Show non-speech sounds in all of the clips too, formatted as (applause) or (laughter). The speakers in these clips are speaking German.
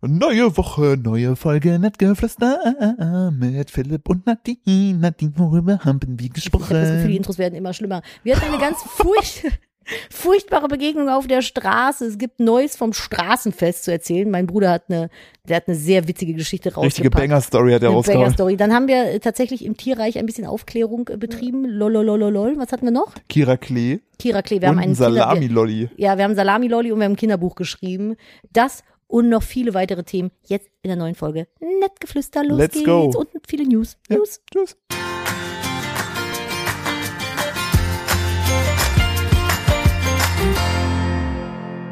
Neue Woche, neue Folge, Nettgeflüster mit Philipp und Nadine. Nadine, worüber haben wir Ich habe das Gefühl, die gesprochen? Intros werden immer schlimmer. Wir hatten eine ganz furcht, (laughs) furchtbare Begegnung auf der Straße. Es gibt Neues vom Straßenfest zu erzählen. Mein Bruder hat eine, der hat eine sehr witzige Geschichte Richtige rausgepackt. Banger-Story hat er rausgehauen. Banger-Story. Dann haben wir äh, tatsächlich im Tierreich ein bisschen Aufklärung äh, betrieben. Lololololol. Was hatten wir noch? Kira Klee Kira Klee. Wir und haben ein einen Salami-Lolli. Ja, wir haben Salami-Lolli und wir haben ein Kinderbuch geschrieben. Das und noch viele weitere Themen jetzt in der neuen Folge. Nettgeflüster, los Let's geht's. go. Und viele News. Ja, News. tschüss.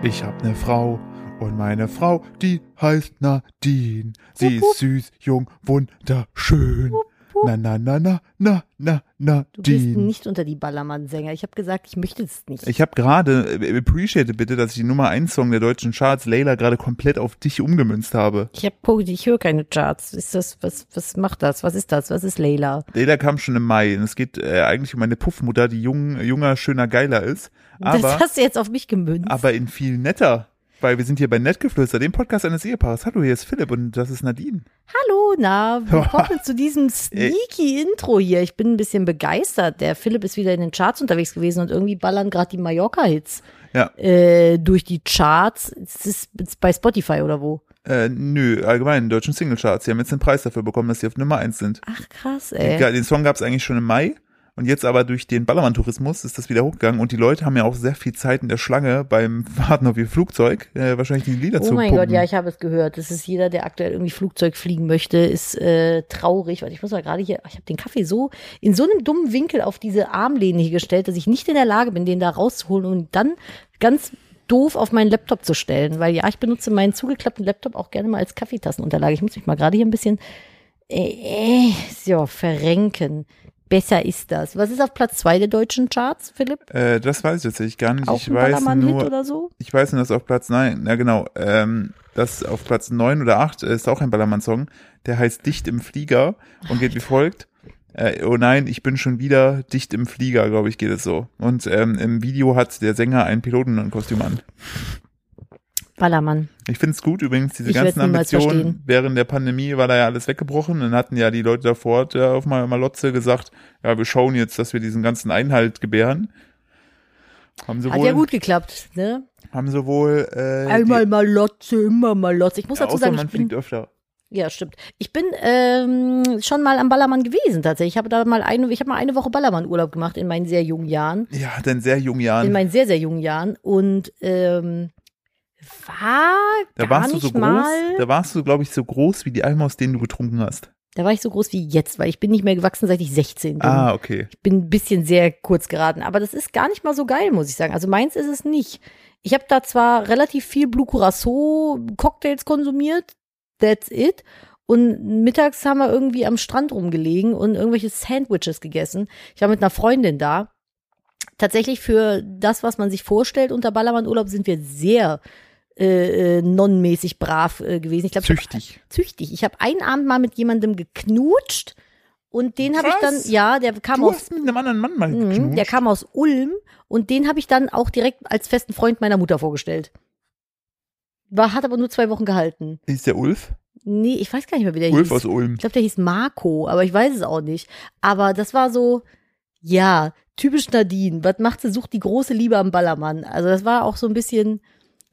Ich hab ne Frau und meine Frau, die heißt Nadine. Sie Wupp, wupp. ist süß, jung, wunderschön. wupp. Na, na, na, na, na, na, Du bist nicht unter die Ballermann-Sänger. Ich habe gesagt, ich möchte es nicht. Ich habe gerade, äh, appreciate bitte, dass ich die Nummer 1 Song der deutschen Charts, Layla, gerade komplett auf dich umgemünzt habe. Ich hab, ich höre keine Charts. Ist das, was, was macht das? Was ist das? Was ist Layla? Layla kam schon im Mai und es geht äh, eigentlich um eine Puffmutter, die jung, junger, schöner, geiler ist. das Aber, hast du jetzt auf mich gemünzt. aber in viel netter. Weil wir sind hier bei Nettgeflüster, dem Podcast eines Ehepaares. Hallo, hier ist Philipp und das ist Nadine. Hallo, na, willkommen (laughs) zu diesem sneaky Intro hier. Ich bin ein bisschen begeistert. Der Philipp ist wieder in den Charts unterwegs gewesen und irgendwie ballern gerade die Mallorca-Hits Ja, äh, durch die Charts. Es ist, es ist bei Spotify oder wo? äh, nö, allgemein, in deutschen Singlecharts. Sie haben jetzt den Preis dafür bekommen, dass sie auf Nummer 1 sind. Ach krass, ey. den Song gab es eigentlich schon im Mai. Und jetzt aber durch den Ballermann-Tourismus ist das wieder hochgegangen und die Leute haben ja auch sehr viel Zeit in der Schlange beim (laughs) Warten auf ihr Flugzeug, äh, wahrscheinlich die Lieder zu Oh mein. Gott, ja, ich habe es gehört. Das ist jeder, der aktuell irgendwie Flugzeug fliegen möchte, ist äh, traurig. Warte, ich muss mal gerade hier, ich habe den Kaffee so in so einem dummen Winkel auf diese Armlehne hier gestellt, dass ich nicht in der Lage bin, den da rauszuholen und dann ganz doof auf meinen Laptop zu stellen. Weil ja, ich benutze meinen zugeklappten Laptop auch gerne mal als Kaffeetassenunterlage. Ich muss mich mal gerade hier ein bisschen äh, äh, so verrenken. Besser ist das. Was ist auf Platz zwei der deutschen Charts, Philipp? Äh, das weiß ich tatsächlich gar nicht. Auch ich weiß nur, oder so? ich weiß nur, dass auf Platz 9, na genau, ähm, das auf Platz 9 oder 8 ist auch ein Ballermann-Song, der heißt Dicht im Flieger und geht wie folgt. Äh, oh nein, ich bin schon wieder dicht im Flieger, glaube ich, geht es so. Und ähm, im Video hat der Sänger ein Pilotenkostüm an. Ballermann. Ich finde es gut, übrigens, diese Ich ganzen Ambitionen. Während der Pandemie war da ja alles weggebrochen. Dann hatten ja die Leute davor äh, auf Mal- Malotze gesagt, ja, wir schauen jetzt, dass wir diesen ganzen Einhalt gebären. Haben sie Hat wohl, ja gut geklappt, ne? haben sie wohl, äh, Einmal Malotze, immer Malotze. Ich muss die, dazu sagen, man ich bin, fliegt öfter. ja, stimmt. Ich bin ähm, schon mal am Ballermann gewesen tatsächlich. Ich habe da mal eine, ich habe mal eine Woche Ballermann-Urlaub gemacht in meinen sehr jungen Jahren, Ja, in sehr jungen in Jahren. meinen sehr sehr jungen Jahren und ähm, war Da warst du so groß, mal. da warst du, glaube ich, so groß wie die Eimer, aus denen du getrunken hast. Da war ich so groß wie jetzt, weil ich bin nicht mehr gewachsen, seit ich 16 bin. Ah, okay. Ich bin ein bisschen sehr kurz geraten, aber das ist gar nicht mal so geil, muss ich sagen. Also meins ist es nicht. Ich habe da zwar relativ viel Blue Curacao Cocktails konsumiert, that's it. Und mittags haben wir irgendwie am Strand rumgelegen und irgendwelche Sandwiches gegessen. Ich war mit einer Freundin da. Tatsächlich für das, was man sich vorstellt unter Ballermann-Urlaub, sind wir sehr äh, äh, nonnenmäßig brav äh, gewesen. Ich glaube, Züchtig. züchtig. Ich habe einen Abend mal mit jemandem geknutscht und den habe ich dann, ja, der kam Du aus hast mit einem anderen Mann mal geknutscht. Der kam aus Ulm und den habe ich dann auch direkt als festen Freund meiner Mutter vorgestellt. War, hat aber nur zwei Wochen gehalten. Ist der Ulf? Nee, ich weiß gar nicht mehr, wie der Ulf hieß. aus Ulm. Ich glaube, der hieß Marco, aber ich weiß es auch nicht. Aber das war so, ja, typisch Nadine. Was macht sie? Sucht die große Liebe am Ballermann. Also das war auch so ein bisschen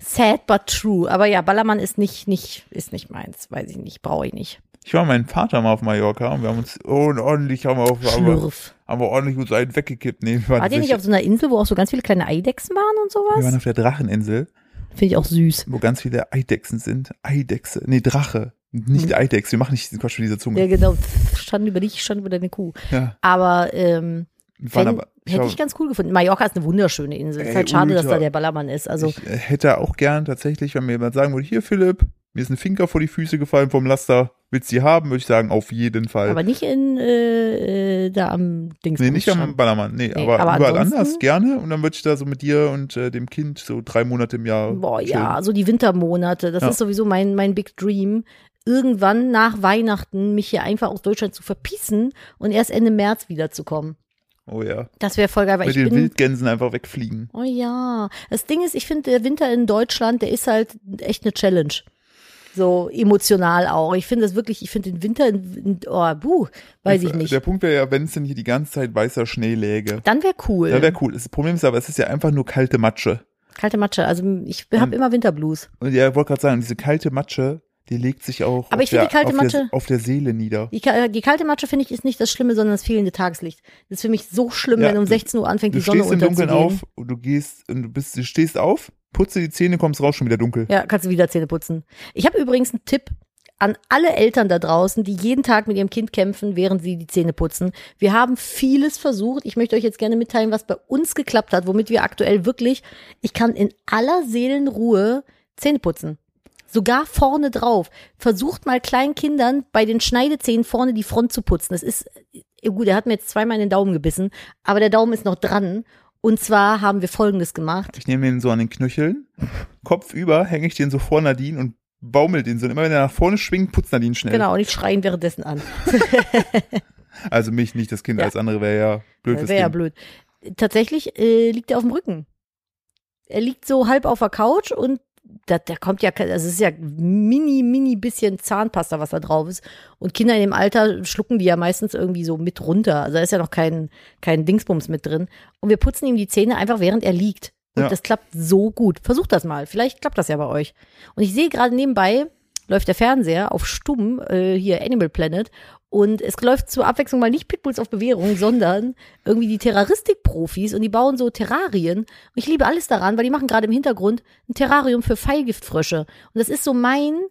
sad but true. Aber ja, Ballermann ist nicht, nicht, ist nicht meins. Weiß ich nicht, brauche ich nicht. Ich war mit meinem Vater mal auf Mallorca und wir haben uns ordentlich, haben wir, auf, haben wir, haben wir ordentlich uns einen weggekippt. Nee, War der nicht auf so einer Insel, wo auch so ganz viele kleine Eidechsen waren und wir waren sowas? auf der Dracheninsel, Finde ich auch süß. wo ganz viele Eidechsen sind. Eidechse. Nee, Drache. Nicht Mhm. Eidechse. Wir machen nicht diesen Quatsch mit dieser Ja, Zunge. genau. Stand über dich, stand über deine Kuh. Ja. Aber ähm, fänd, aber, hätte war- ich ganz cool gefunden. Mallorca ist eine wunderschöne Insel. ist Ey, halt schade, dass ultra. da der Ballermann ist. Also ich äh, hätte auch gern tatsächlich, wenn mir jemand sagen würde, hier Philipp, mir ist ein Finker vor die Füße gefallen vom Laster, willst du die haben? Würde ich sagen, auf jeden Fall. Aber nicht in äh, äh, da am Dings. nee, nicht am Ballermann, nee, Nee, aber, aber überall anders gerne und dann würde ich da so mit dir und äh, dem Kind so drei Monate im Jahr Boah, chillen. ja, so die Wintermonate. Das Ja. ist sowieso mein, mein Big Dream. Irgendwann nach Weihnachten mich hier einfach aus Deutschland zu verpissen und erst Ende März wiederzukommen. Oh ja. Das wäre voll geil, weil Mit ich den. Wildgänsen einfach wegfliegen. Oh ja. Das Ding ist, ich finde, der Winter in Deutschland, der ist halt echt eine Challenge. So emotional auch. Ich finde das wirklich, ich finde den Winter, in, in, oh, buh, weiß ich nicht. Der Punkt wäre ja, wenn es denn hier die ganze Zeit weißer Schnee läge. Dann wäre cool. Da wäre cool. Das Problem ist aber, es ist ja einfach nur kalte Matsche. Kalte Matsche. Also ich habe immer Winterblues. Und ja, ich wollte gerade sagen, diese kalte Matsche, die legt sich auch Aber auf, ich der, die kalte auf, der, Matsche- auf der Seele nieder. Die, die kalte Matsche finde ich ist nicht das Schlimme, sondern das fehlende Tageslicht. Das ist für mich so schlimm, Ja, wenn um du- 16 Uhr anfängt, Du die Sonne stehst im Dunkeln unterzugehen. auf und du gehst und du bist, du stehst auf, putze die Zähne, kommst raus, schon wieder dunkel. Ja, kannst du wieder Zähne putzen. Ich habe übrigens einen Tipp an alle Eltern da draußen, die jeden Tag mit ihrem Kind kämpfen, während sie die Zähne putzen. Wir haben vieles versucht. Ich möchte euch jetzt gerne mitteilen, was bei uns geklappt hat, womit wir aktuell wirklich, ich kann in aller Seelenruhe Zähne putzen. Sogar vorne drauf. Versucht mal kleinen Kindern bei den Schneidezähnen vorne die Front zu putzen. Das ist, äh, gut, er hat mir jetzt zweimal in den Daumen gebissen, aber der Daumen ist noch dran. Und zwar haben wir Folgendes gemacht. Ich nehme den so an den Knöcheln, Kopf über, hänge ich den so vor Nadine und baumel den so. Und immer wenn er nach vorne schwingt, putzt Nadine schnell. Genau, und ich schreie ihn währenddessen an. (laughs) Also mich, nicht das Kind, Ja. alles andere wäre ja blöd fürs Wäre ja blöd. Tatsächlich äh, liegt er auf dem Rücken. Er liegt so halb auf der Couch und da, da kommt ja, es ist ja mini, mini bisschen Zahnpasta, was da drauf ist. Und Kinder in dem Alter schlucken die ja meistens irgendwie so mit runter. Also da ist ja noch kein, kein Dingsbums mit drin. Und wir putzen ihm die Zähne einfach, während er liegt. Und Ja. das klappt so gut. Versucht das mal. Vielleicht klappt das ja bei euch. Und ich sehe gerade nebenbei, läuft der Fernseher auf stumm, äh, hier Animal Planet. Und es läuft zur Abwechslung mal nicht Pitbulls auf Bewährung, sondern irgendwie die Terroristik-Profis und die bauen so Terrarien. Und ich liebe alles daran, weil die machen gerade im Hintergrund ein Terrarium für Pfeilgiftfrösche. Und das ist so mein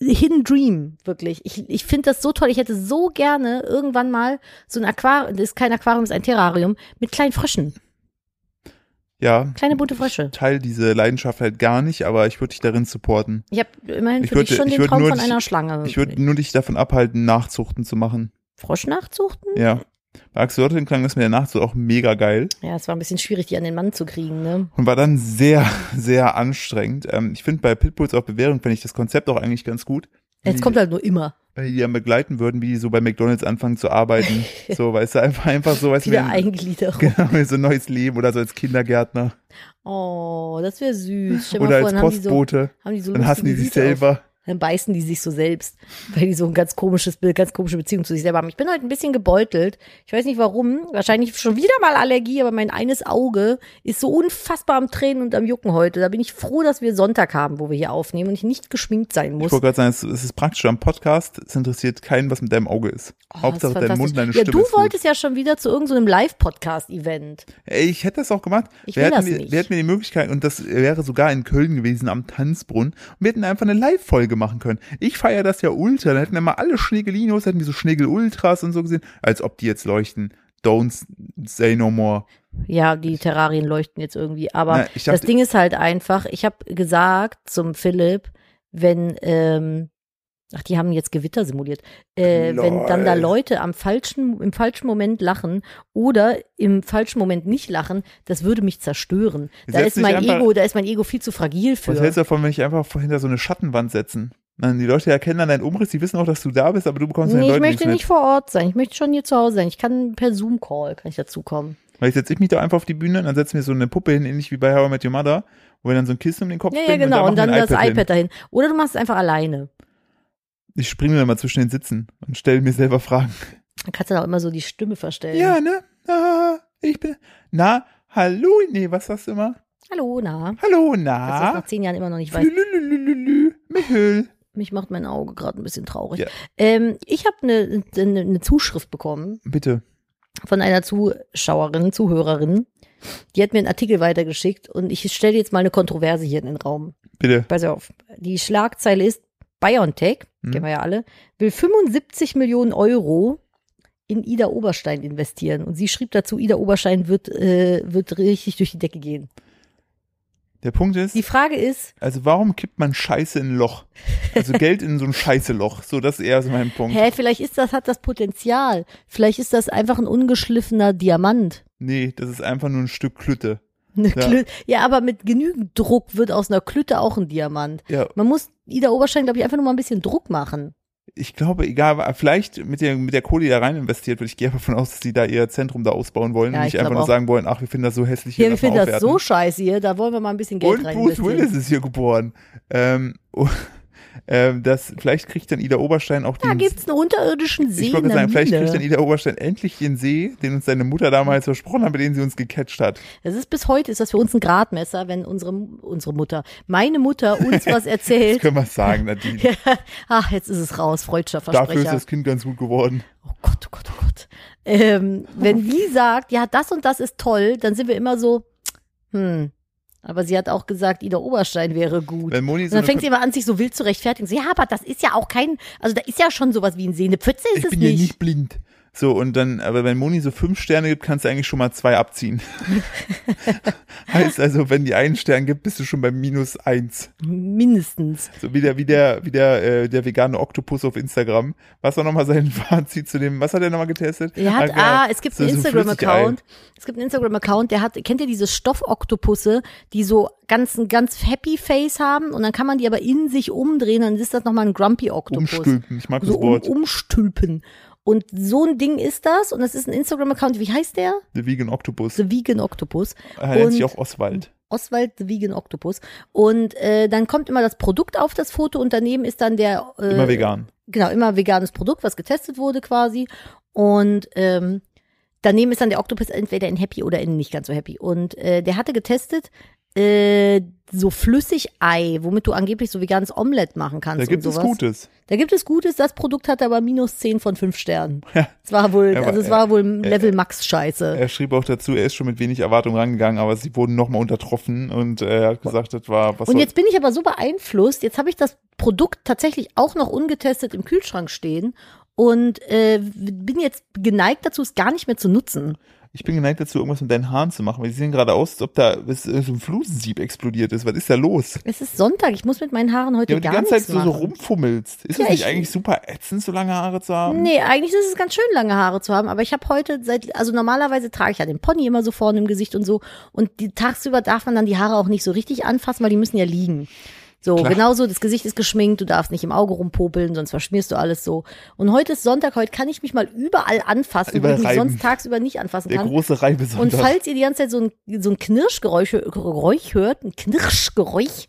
Hidden Dream, wirklich. Ich, ich finde das so toll. Ich hätte so gerne irgendwann mal so ein Aquarium, das ist kein Aquarium, das ist ein Terrarium, mit kleinen Fröschen. Ja. Kleine bunte Frösche. Ich teile diese Leidenschaft halt gar nicht, aber ich würde dich darin supporten. Ich habe immerhin Ich für dich würde- schon den Traum nur von dich- einer Schlange. Ich würde nur dich davon abhalten, Nachzuchten zu machen. Frosch nachzuchten? Ja. Bei Axolotl klang das mit der Nachzucht auch mega geil Ja, es war ein bisschen schwierig, die an den Mann zu kriegen, ne? und war dann sehr, sehr anstrengend. Ähm, ich finde bei Pitbulls auf Bewährung finde ich das Konzept auch eigentlich ganz gut. Jetzt Wie- kommt halt nur immer. Die dann begleiten würden, wie die so bei McDonalds anfangen zu arbeiten. (laughs) so, weißt du, einfach, einfach so, weißt du, Wieder wenn, Eigengliederung. (laughs) genau, wie so ein neues Leben oder so als Kindergärtner Oh, das wäre süß. Stell oder vor, als dann haben die so, Postbote. haben die so Dann hassen die sich selber. Dann beißen die sich so selbst, weil die so ein ganz komisches Bild, ganz komische Beziehung zu sich selber haben. Ich bin heute ein bisschen gebeutelt. Ich weiß nicht warum. Wahrscheinlich schon wieder mal Allergie, aber mein eines Auge ist so unfassbar am Tränen und am Jucken heute. Da bin ich froh, dass wir Sonntag haben, wo wir hier aufnehmen und ich nicht geschminkt sein Ich muss. wollte gerade sagen, es, es ist praktisch am Podcast. Es interessiert keinen, was mit deinem Auge ist. Oh, Hauptsache ist dein Mund, deine Ja, Stimme du wolltest ja schon wieder zu irgendeinem Live-Podcast-Event. Ey, ich hätte das auch gemacht. Ich wir hätten, das mir- nicht. Wir hätten mir die Möglichkeit, und das wäre sogar in Köln gewesen, am Tanzbrunnen, und wir hätten einfach eine Live-Folge machen können. Ich feiere das ja ultra. Da hätten wir mal alle Schneegelinos, hätten wir so Schneegel-Ultras und so gesehen, als ob die jetzt leuchten. Don't say no more. Ja, die Terrarien leuchten jetzt irgendwie. Aber Na, ich das dachte- Ding ist halt einfach, ich habe gesagt zum Philipp, wenn, ähm, ach, die haben jetzt Gewitter simuliert, äh, wenn dann da. Leute am falschen, im falschen Moment lachen oder im falschen Moment nicht lachen, das würde mich zerstören. Da Setz ist mein einfach- Ego, da ist mein Ego viel zu fragil für. Was hältst du davon, wenn ich einfach hinter so eine Schattenwand setzen? Dann die Leute erkennen dann deinen Umriss, die wissen auch, dass du da bist, aber du bekommst von den Nee, ich Leuten möchte nicht vor Ort sein. Ich möchte schon hier zu Hause sein. Ich kann per Zoom-Call, kann ich dazukommen. mit. Weil ich setze ich mich da einfach auf die Bühne und dann setzen wir so eine Puppe hin, ähnlich wie bei How I Met Your Mother, wo wir dann so ein Kissen um den Kopf Ja, ja, genau. Und da dann machen wir das iPad, hin. dahin. Oder du machst es einfach alleine. Ich springe dann mal zwischen den Sitzen und stelle mir selber Fragen. Dann kannst du dann auch immer so die Stimme verstellen. Ja, ne? Ah, ich bin. Na, hallo? Nee, was sagst du immer? Hallo, na. Hallo, du das na? nach zehn Jahren immer noch nicht weiß. Lülülülülü, Michel. Mich macht mein Auge gerade ein bisschen traurig. Ja. Ähm, ich habe eine ne, ne Zuschrift bekommen Bitte. von einer Zuschauerin, Zuhörerin. Die hat mir einen Artikel weitergeschickt und ich stelle jetzt mal eine Kontroverse hier in den Raum. Bitte. Pass auf. Die Schlagzeile ist, BioNTech, Hm. kennen wir ja alle, will 75 Millionen Euro in Ida Oberstein investieren. Und sie schrieb dazu, Ida Oberstein wird, äh, wird richtig durch die Decke gehen. Der Punkt ist, Die Frage ist, also warum kippt man Scheiße in ein Loch? Also Geld in so ein Scheiße-Loch. So, das ist eher so mein Punkt. hä, vielleicht ist das, hat das Potenzial. Vielleicht ist das einfach ein ungeschliffener Diamant. Nee, das ist einfach nur ein Stück Klütte. Ja. Ja, aber mit genügend Druck wird aus einer Klütte auch ein Diamant. Ja, Man muss Ida Oberstein, glaube ich, einfach nur mal ein bisschen Druck machen. Ich glaube, egal, vielleicht mit der, mit der Kohle, die da rein investiert wird, ich gehe davon aus, dass die da ihr Zentrum da ausbauen wollen Ja, und ich nicht einfach nur auch. sagen wollen, ach, wir finden das so hässlich hier. Ja, wir finden das so scheiße hier, da wollen wir mal ein bisschen Geld Und rein Bruce investieren. Willis ist hier geboren. Ähm, oh, ähm, das, vielleicht kriegt dann Ida Oberstein auch Da den. gibt's einen unterirdischen See ich wollte sagen, vielleicht kriegt dann Ida Oberstein endlich den See, den uns seine Mutter damals versprochen hat, mit dem sie uns gecatcht hat. Das ist bis heute ist das für uns ein Gradmesser, wenn unsere unsere Mutter, meine Mutter uns was (laughs) Das erzählt. können wir sagen, Nadine. (laughs) Ach, jetzt ist es raus, freudscher Dafür ist Versprecher. das Kind ganz gut geworden. Oh Gott, oh Gott, oh Gott. Ähm, wenn (laughs) die sagt, ja, das und das ist toll, dann sind wir immer so, hm. Aber sie hat auch gesagt, Ida Oberstein wäre gut. Wenn Moni Und so dann eine fängt sie immer an, sich so wild zu rechtfertigen. So, ja, aber das ist ja auch kein, also da ist ja schon sowas wie ein See. Eine Pfütze ist ich es bin ja nicht. nicht blind. So, und dann, aber wenn Moni so fünf Sterne gibt, kannst du eigentlich schon mal zwei abziehen. (laughs) heißt also, wenn die einen Stern gibt, bist du schon bei minus eins. Mindestens. So wie der, wie der, wie der, äh, der vegane Oktopus auf Instagram. Was war nochmal sein (laughs) Fazit zu dem, was hat er nochmal getestet? Er hat, ah, er- es gibt so- einen Instagram-Account. Es gibt einen Instagram-Account, der hat, kennt ihr diese Stoffoktopusse, die so ganz, ein ganz happy Face haben und dann kann man die aber in sich umdrehen, dann ist das nochmal ein Grumpy Oktopus. Umstülpen, ich mag So das um, Wort. umstülpen. Und so ein Ding ist das und das ist ein Instagram-Account, wie heißt der? The Vegan Octopus. The Vegan Octopus. Er nennt sich auch Oswald. Oswald the Vegan Octopus. Und äh, dann kommt immer das Produkt auf das Foto und daneben ist dann der äh, Immer vegan. genau, immer veganes Produkt, was getestet wurde quasi. Und ähm, daneben ist dann der Oktopus entweder in happy oder in nicht ganz so happy. Und äh, der hatte getestet äh, so Flüssigei, womit du angeblich so veganes Omelett machen kannst Da gibt es. Gutes. Da gibt es Gutes, das Produkt hatte aber minus 10 von 5 Sternen. (laughs) Ja. Es war wohl, Aber, also es war wohl Level Max Scheiße. Er schrieb auch dazu, er ist schon mit wenig Erwartung rangegangen, aber sie wurden nochmal untertroffen und äh, er hat gesagt, das war was Und jetzt bin ich aber so beeinflusst, jetzt habe ich das Produkt tatsächlich auch noch ungetestet im Kühlschrank stehen und äh, bin jetzt geneigt dazu, es gar nicht mehr zu nutzen. Ich bin geneigt dazu, irgendwas mit deinen Haaren zu machen, weil die sehen gerade aus, als ob da äh, so ein Flusensieb explodiert ist. Was ist da los? Es ist Sonntag, ich muss mit meinen Haaren heute Ja, aber die gar ganze Zeit so, so rumfummelst. Ist Ja, es nicht ich- eigentlich super ätzend, so lange Haare zu haben? Nee, eigentlich ist es ganz schön, lange Haare zu haben, aber ich habe heute seit, also normalerweise trage ich ja den Pony immer so vorne im Gesicht und so und die, tagsüber darf man dann die Haare auch nicht so richtig anfassen, weil die müssen ja liegen. So, Klar. genauso, das Gesicht ist geschminkt, du darfst nicht im Auge rumpopeln, sonst verschmierst du alles so. Und heute ist Sonntag, heute kann ich mich mal überall anfassen, wo Überall ich mich sonst tagsüber nicht anfassen Der kann. große Und falls ihr die ganze Zeit so ein, so ein Knirschgeräusch Geräusch hört, ein Knirschgeräusch,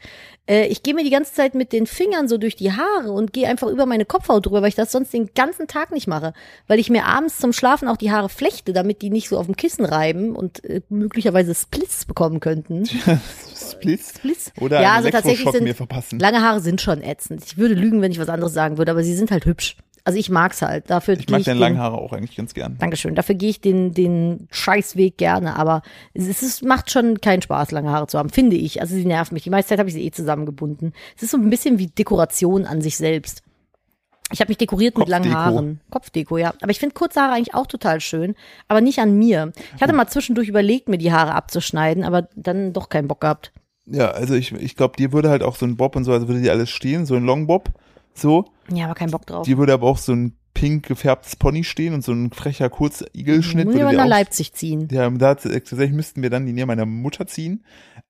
äh, ich gehe mir die ganze Zeit mit den Fingern so durch die Haare und gehe einfach über meine Kopfhaut drüber, weil ich das sonst den ganzen Tag nicht mache. Weil ich mir abends zum Schlafen auch die Haare flechte, damit die nicht so auf dem Kissen reiben und äh, möglicherweise Splits bekommen könnten. (laughs) Splits? Splits? Oder ja, also tatsächlich sind mir verpassen. lange Haare sind schon ätzend. Ich würde lügen, wenn ich was anderes sagen würde, aber sie sind halt hübsch. Also ich mag's halt. Dafür Ich mag deine langen Haare auch eigentlich ganz gern. Dankeschön. Dafür gehe ich den, den Scheißweg gerne, aber es, ist, es macht schon keinen Spaß, lange Haare zu haben, finde ich. Also sie nerven mich. Die meiste Zeit habe ich sie eh zusammengebunden. Es ist so ein bisschen wie Dekoration an sich selbst. Ich habe mich dekoriert mit langen. Haaren. Kopfdeko, ja. Aber ich finde kurze Haare eigentlich auch total schön, aber nicht an mir. Ich hatte mal zwischendurch überlegt, mir die Haare abzuschneiden, aber dann doch keinen Bock gehabt. Ja, also ich, ich glaube, dir würde halt auch so ein Bob und so, also würde dir alles stehen, so ein Longbob, so. Ja, aber keinen Bock drauf. Dir würde aber auch so ein pink gefärbtes Pony stehen und so ein frecher Kurzigelschnitt aber dir nach Leipzig ziehen. Ja, da tatsächlich müssten wir dann die näher meiner Mutter ziehen.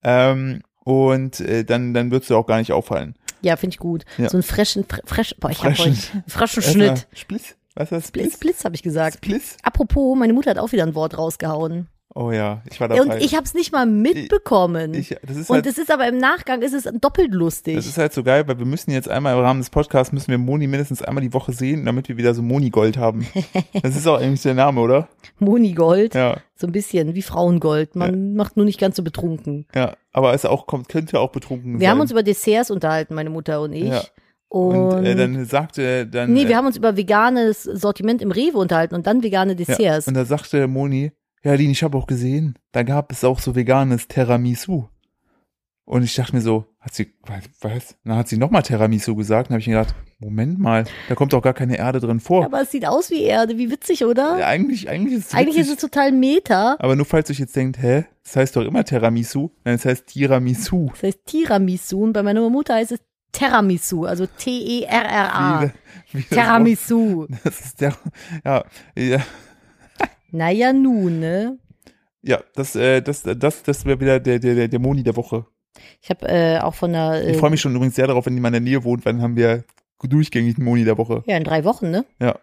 Ähm, und äh, dann, dann würdest du auch gar nicht auffallen. Ja, finde ich gut. Ja. So einen frischen, fre- fresh, boah, ich Frischen. heute frischen Schnitt. Spliss? Was ist das? Blitz, Blitz, habe ich gesagt. Spliss? Apropos, meine Mutter hat auch wieder ein Wort rausgehauen. Oh ja, ich war Ja, dabei. und ich habe es nicht mal mitbekommen. Ich, das ist und halt, es ist aber im Nachgang ist es doppelt lustig. das ist halt so geil, weil wir müssen jetzt einmal im Rahmen des Podcasts müssen wir Moni mindestens einmal die Woche sehen, damit wir wieder so Moni-Gold haben. (laughs) Das ist auch eigentlich der Name, oder? Monigold, Ja, so ein bisschen wie Frauengold. Man macht nur nicht ganz so betrunken. ja. Aber es auch kommt, könnte auch betrunken Wir sein. haben uns über Desserts unterhalten, meine Mutter und ich. Ja. Und, und äh, dann sagte dann. nee, äh, wir haben uns über veganes Sortiment im Rewe unterhalten und dann vegane Ja, Desserts. und da sagte Moni, ja, Lin, ich habe auch gesehen, da gab es auch so veganes Tiramisu. Und ich dachte mir so, hat sie, was? Dann hat sie nochmal Tiramisu gesagt. Dann habe ich mir gedacht, Moment mal, da kommt doch gar keine Erde drin vor. aber es sieht aus wie Erde, wie witzig, oder? Ja, eigentlich, eigentlich ist es Eigentlich ist witzig. es total Meta. Aber nur falls euch jetzt denkt, hä, das heißt doch immer Tiramisu. Nein, es heißt Tiramisu. Das heißt Tiramisu und bei meiner Mutter heißt es Terramisu, also T-E-R-R-A. Tiramisu. (laughs) Das ist der, ja, ja, Naja, nun, ne? ja, das, äh, das, das, das wäre wieder der, der, der, Moni der Woche. Ich habe äh, auch von der. Äh, Ich freue mich schon übrigens sehr darauf, wenn mal in der Nähe wohnt, weil dann haben wir durchgängig einen Moni der Woche. Ja, in drei Wochen, ne? Ja.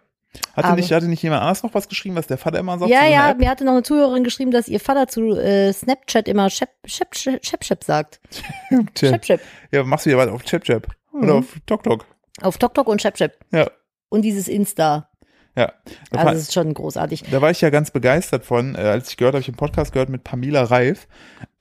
Hatte Aber- nicht, hatte nicht jemand anders noch was geschrieben, was der Vater immer sagt? ja, ja, mir hatte noch eine Zuhörerin geschrieben, dass ihr Vater zu äh, Snapchat immer Shep, Shep, Shep, Shep, Shep sagt. (laughs) Shep, Shep. Ja, machst du ja was auf ChapChap Mhm. oder auf TokTok. Auf TokTok und Shep, Shep. Ja, Und dieses Insta. Ja. Da, Also das ist schon großartig. da war ich ja ganz begeistert von, äh, als ich gehört habe, ich einen Podcast gehört mit Pamela Reif,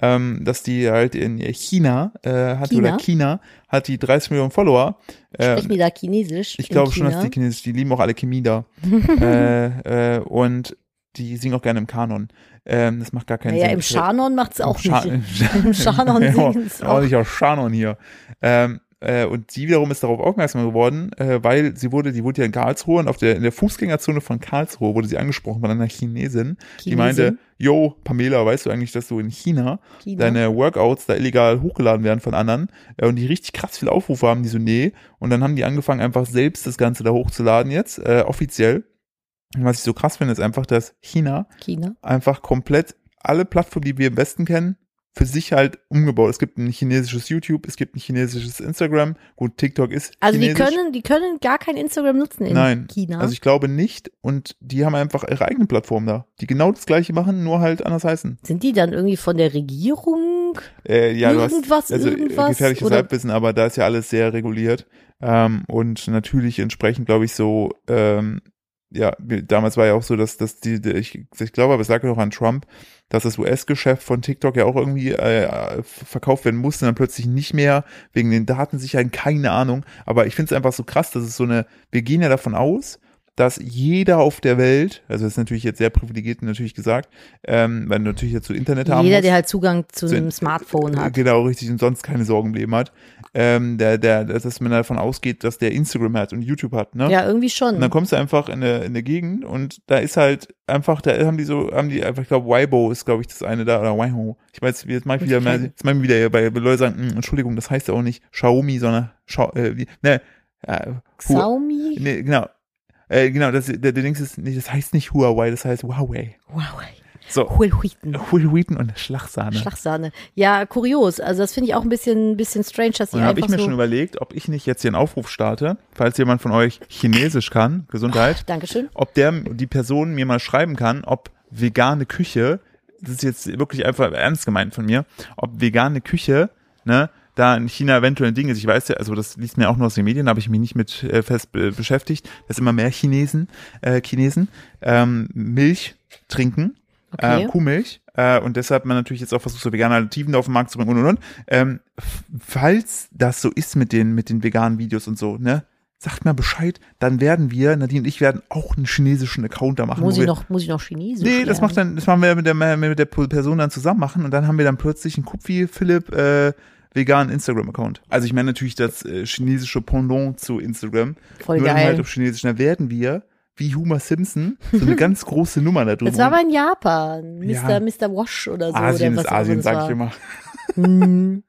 ähm, dass die halt in China äh, hat China? oder China hat die 30 Millionen Follower. Äh, Sprechen die da Chinesisch? ich glaube schon, dass die Chinesisch, die lieben auch alle Chemie da. (laughs) äh, äh, und die singen auch gerne im Kanon. Ähm, das macht gar keinen Naja, Sinn. im Schanon macht's auch Scha- nicht. Im Schanon (laughs) ja, singen's auch auch. nicht aus Schanon hier. Ähm, äh, und sie wiederum ist darauf aufmerksam geworden, äh, weil sie wurde, die wurde ja in Karlsruhe und auf der, in der Fußgängerzone von Karlsruhe wurde sie angesprochen von einer Chinesin, die Chinesin? meinte, yo, Pamela, weißt du eigentlich, dass du in China, China. deine Workouts da illegal hochgeladen werden von anderen äh, und die richtig krass viele Aufrufe haben, die so, nee. Und dann haben die angefangen, einfach selbst das Ganze da hochzuladen jetzt, äh, offiziell. Und was ich so krass finde, ist einfach, dass China China. einfach komplett alle Plattformen, die wir im Westen kennen, für sich halt umgebaut. Es gibt ein chinesisches YouTube, es gibt ein chinesisches Instagram. Gut, TikTok ist Also die chinesisch. können, die können gar kein Instagram nutzen in Nein, China. Also ich glaube nicht. Und die haben einfach ihre eigene Plattform da, die genau das gleiche machen, nur halt anders heißen. Sind die dann irgendwie von der Regierung? Äh, ja, Irgendwas, hast also äh, irgendwas, gefährliches oder- Halbwissen, aber da ist ja alles sehr reguliert. Ähm, und natürlich entsprechend, glaube ich, so, ähm, ja, damals war ja auch so, dass, dass die, ich, ich glaube, aber es lag ja noch an Trump, dass das US-Geschäft von TikTok ja auch irgendwie äh, verkauft werden musste, dann plötzlich nicht mehr, wegen den Datensicherheiten, keine Ahnung. Aber ich finde es einfach so krass, dass es so eine, wir gehen ja davon aus, dass jeder auf der Welt, also das ist natürlich jetzt sehr privilegiert natürlich gesagt, ähm, weil natürlich jetzt so Internet haben Jeder, der halt Zugang zu So- einem Smartphone hat. Genau, richtig, und sonst keine Sorgen im Leben hat. Ähm, der, der, dass man davon ausgeht, dass der Instagram hat und YouTube hat, ne? Ja, irgendwie schon. Und dann kommst du einfach in eine, in eine Gegend und da ist halt einfach, da haben die so, haben die einfach, ich glaube, Weibo ist, glaube ich, das eine da, oder Waiho. Ich weiß, jetzt mach ich wieder, mehr, jetzt mach ich wieder hier bei Leuten sagen, "Hm, Entschuldigung, das heißt ja auch nicht Xiaomi, sondern Schau, äh, wie, ne, äh, Xiaomi? ne, genau. Äh, genau, das, der, der Dings ist nicht, das heißt nicht Huawei, das heißt Huawei. Wow. So, Huelhuiten. Huawei und Schlagsahne. Schlagsahne. Ja, kurios. Also das finde ich auch ein bisschen, bisschen strange, dass die Und habe ich mir so. schon überlegt, ob ich nicht jetzt hier einen Aufruf starte, falls jemand von euch Chinesisch kann, Gesundheit, Dankeschön. ob der, die Person mir mal schreiben kann, ob vegane Küche, das ist jetzt wirklich einfach ernst gemeint von mir, ob vegane Küche, ne, da in China eventuell ein Ding ist. Ich weiß ja, also das liest mir auch nur aus den Medien, da habe ich mich nicht mit äh, fest äh, beschäftigt, dass immer mehr Chinesen, äh, Chinesen ähm, Milch trinken, Okay. äh, Kuhmilch. Äh, und deshalb man natürlich jetzt auch versucht, so vegane Alternativen auf den Markt zu bringen und und und. Ähm, falls das so ist mit den, mit den veganen Videos und so, ne? Sagt mal Bescheid, dann werden wir, Nadine und ich werden auch einen chinesischen Account da machen. Muss ich wir, noch, muss ich noch Chinesisch Nee, das macht dann, das machen wir mit der, mit der Person dann zusammen machen und dann haben wir dann plötzlich einen Kupfi Philipp äh, veganen Instagram-Account. Also ich meine natürlich das äh, chinesische Pendant zu Instagram. Voll nur dann geil. halt auf Chinesisch. Da werden wir, wie Homer Simpson, so eine (laughs) ganz große Nummer da drüber. Das war aber in Japan. Mr. Ja. Mr. Wash oder so. Asien oder was ist Asien, sag ich immer. Hm.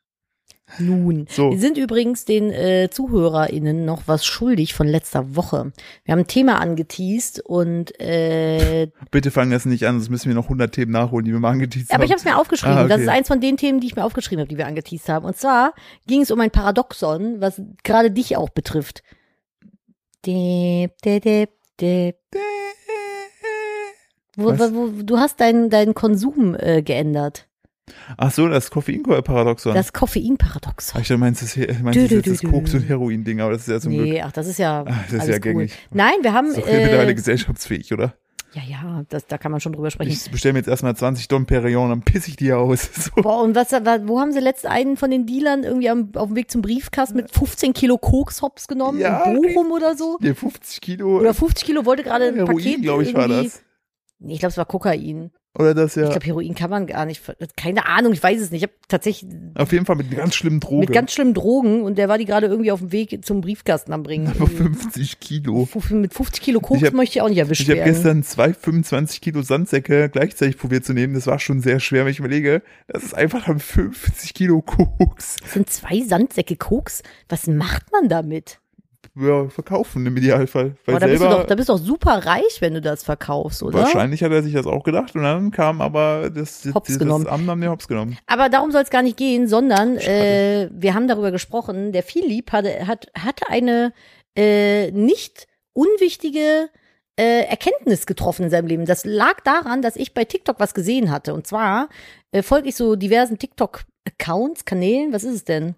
Nun, (laughs) So. wir sind übrigens den äh, ZuhörerInnen noch was schuldig von letzter Woche. Wir haben ein Thema angeteased und äh, (laughs) Bitte fangen das nicht an, sonst müssen wir noch 100 Themen nachholen, die wir mal angeteased aber haben. ich habe es mir aufgeschrieben. Ah, okay. Das ist eins von den Themen, die ich mir aufgeschrieben habe, die wir angeteased haben. Und zwar ging es um ein Paradoxon, was gerade dich auch betrifft. Dip, dip, dip, Wo, wo, du hast deinen deinen Konsum äh, geändert. Ach so, das Koffein-Paradoxon. Das Koffeinparadoxon. Ach, ich dachte, meinst du das, meinst jetzt das dü. Koks- und Heroin-Ding, aber das ist ja zum Glück. Nee, ach, das ist ja, Ah, das ist ja cool. gängig. Nein, wir haben, Das ist doch mittlerweile äh, gesellschaftsfähig, oder? Ja, ja, das, da kann man schon drüber sprechen. Ich bestelle mir jetzt erstmal 20 Dom Perignon, dann piss ich die aus. (laughs) So. Boah, und was, wa- wo haben sie letzt einen von den Dealern irgendwie am, auf dem Weg zum Briefkasten mit 15 Kilo Koks-Hops genommen? Ja, in Bochum oder so? Nee, 50 Kilo Oder 50 Kilo wollte gerade ein Heroin, Paket glaube ich, war das. Nee, ich glaube, es war Kokain. Oder das ja. Ich glaube, Heroin kann man gar nicht. Keine Ahnung, ich weiß es nicht. Ich habe tatsächlich Auf jeden Fall mit ganz schlimmen Droge. mit ganz schlimmen Drogen und der war die gerade irgendwie auf dem Weg zum Briefkasten am Bringen. Aber 50 Kilo. Mit 50 Kilo Koks Ich hab- möchte ich auch nicht erwischt Ich habe werden. gestern zwei 25 Kilo Sandsäcke gleichzeitig probiert zu nehmen. Das war schon sehr schwer, wenn ich überlege. Das ist einfach dann 50 Kilo Koks. Das sind zwei Sandsäcke Koks. Was macht man damit? Ja, verkaufen im Idealfall. Weil Boah, da, bist du selber, doch, da bist du doch super reich, wenn du das verkaufst, oder? wahrscheinlich hat er sich das auch gedacht und dann kam aber das, das, Hops das genommen. Amt haben wir Hops genommen. Aber darum soll es gar nicht gehen, sondern äh, wir haben darüber gesprochen. Der Philipp hatte, hat, hatte eine äh, nicht unwichtige äh, Erkenntnis getroffen in seinem Leben. Das lag daran, dass ich bei TikTok was gesehen hatte. Und zwar äh, folge ich so diversen TikTok-Accounts, Kanälen, was ist es denn?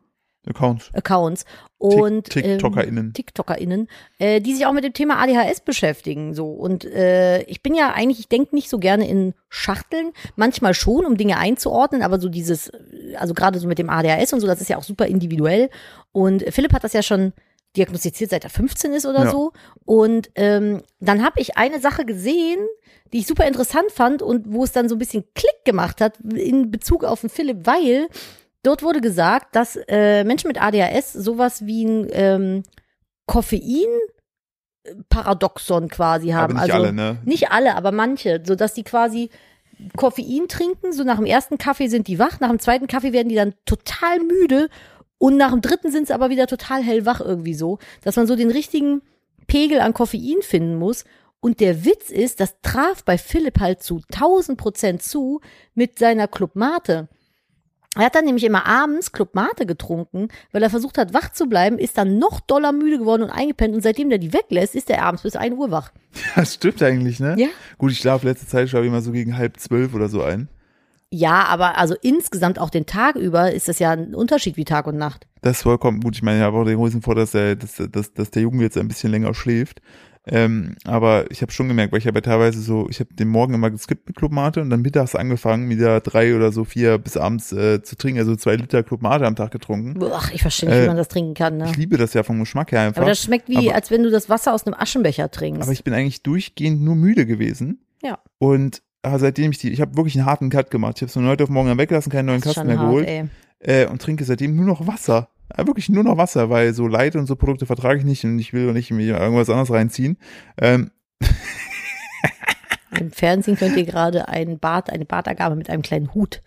Accounts. Accounts und Tik- TikTokerInnen. ähm, TikTokerInnen, äh, die sich auch mit dem Thema ADHS beschäftigen. So und äh, ich bin ja eigentlich, ich denke nicht so gerne in Schachteln, manchmal schon, um Dinge einzuordnen, aber so dieses, also gerade so mit dem ADHS und so, das ist ja auch super individuell. Und Philipp hat das ja schon diagnostiziert, seit er 15 ist oder Ja. so. Und ähm, dann habe ich eine Sache gesehen, die ich super interessant fand und wo es dann so ein bisschen Klick gemacht hat in Bezug auf den Philipp, weil dort wurde gesagt, dass äh, Menschen mit ADHS sowas wie ein ähm, Koffein-Paradoxon quasi haben. Aber nicht also alle, ne? nicht alle, aber manche, so dass die quasi Koffein trinken, so nach dem ersten Kaffee sind die wach, nach dem zweiten Kaffee werden die dann total müde und nach dem dritten sind sie aber wieder total hellwach irgendwie so, dass man so den richtigen Pegel an Koffein finden muss. Und der Witz ist, das traf bei Philipp halt zu 1000 Prozent zu mit seiner Club Mate. Er hat dann nämlich immer abends Club Mate getrunken, weil er versucht hat, wach zu bleiben, ist dann noch doller müde geworden und eingepennt und seitdem der die weglässt, ist er abends bis 1 Uhr wach. (laughs) Das stimmt eigentlich, ne? Ja. Gut, ich schlafe letzte Zeit, schlafe ich immer so gegen halb zwölf oder so ein. Ja, aber also insgesamt auch den Tag über ist das ja ein Unterschied wie Tag und Nacht. Das ist vollkommen gut. Ich meine, ich habe auch den großen Vorteil, dass der, dass, dass, dass der Junge jetzt ein bisschen länger schläft. Ähm, aber ich habe schon gemerkt, weil ich habe ja teilweise so, ich habe den Morgen immer geskippt mit Club Mate und dann mittags angefangen, wieder drei oder so vier bis abends äh, zu trinken, also zwei Liter Club Mate am Tag getrunken. Ach, ich verstehe nicht, Äh, wie man das trinken kann. Ne? Ich liebe das ja vom Geschmack her einfach. Aber das schmeckt wie, aber- als wenn du das Wasser aus einem Aschenbecher trinkst. aber ich bin eigentlich durchgehend nur müde gewesen. ja, Und äh, seitdem ich die, ich habe wirklich einen harten Cut gemacht. Ich habe es von heute auf morgen weggelassen, keinen neuen Kasten mehr hart, geholt ey. äh, und trinke seitdem nur noch Wasser. Ja, wirklich nur noch Wasser, weil so Light und so Produkte vertrage ich nicht und ich will nicht mir irgendwas anderes reinziehen. Ähm, Im Fernsehen könnt ihr gerade einen Bart, eine Bartagabe mit einem kleinen Hut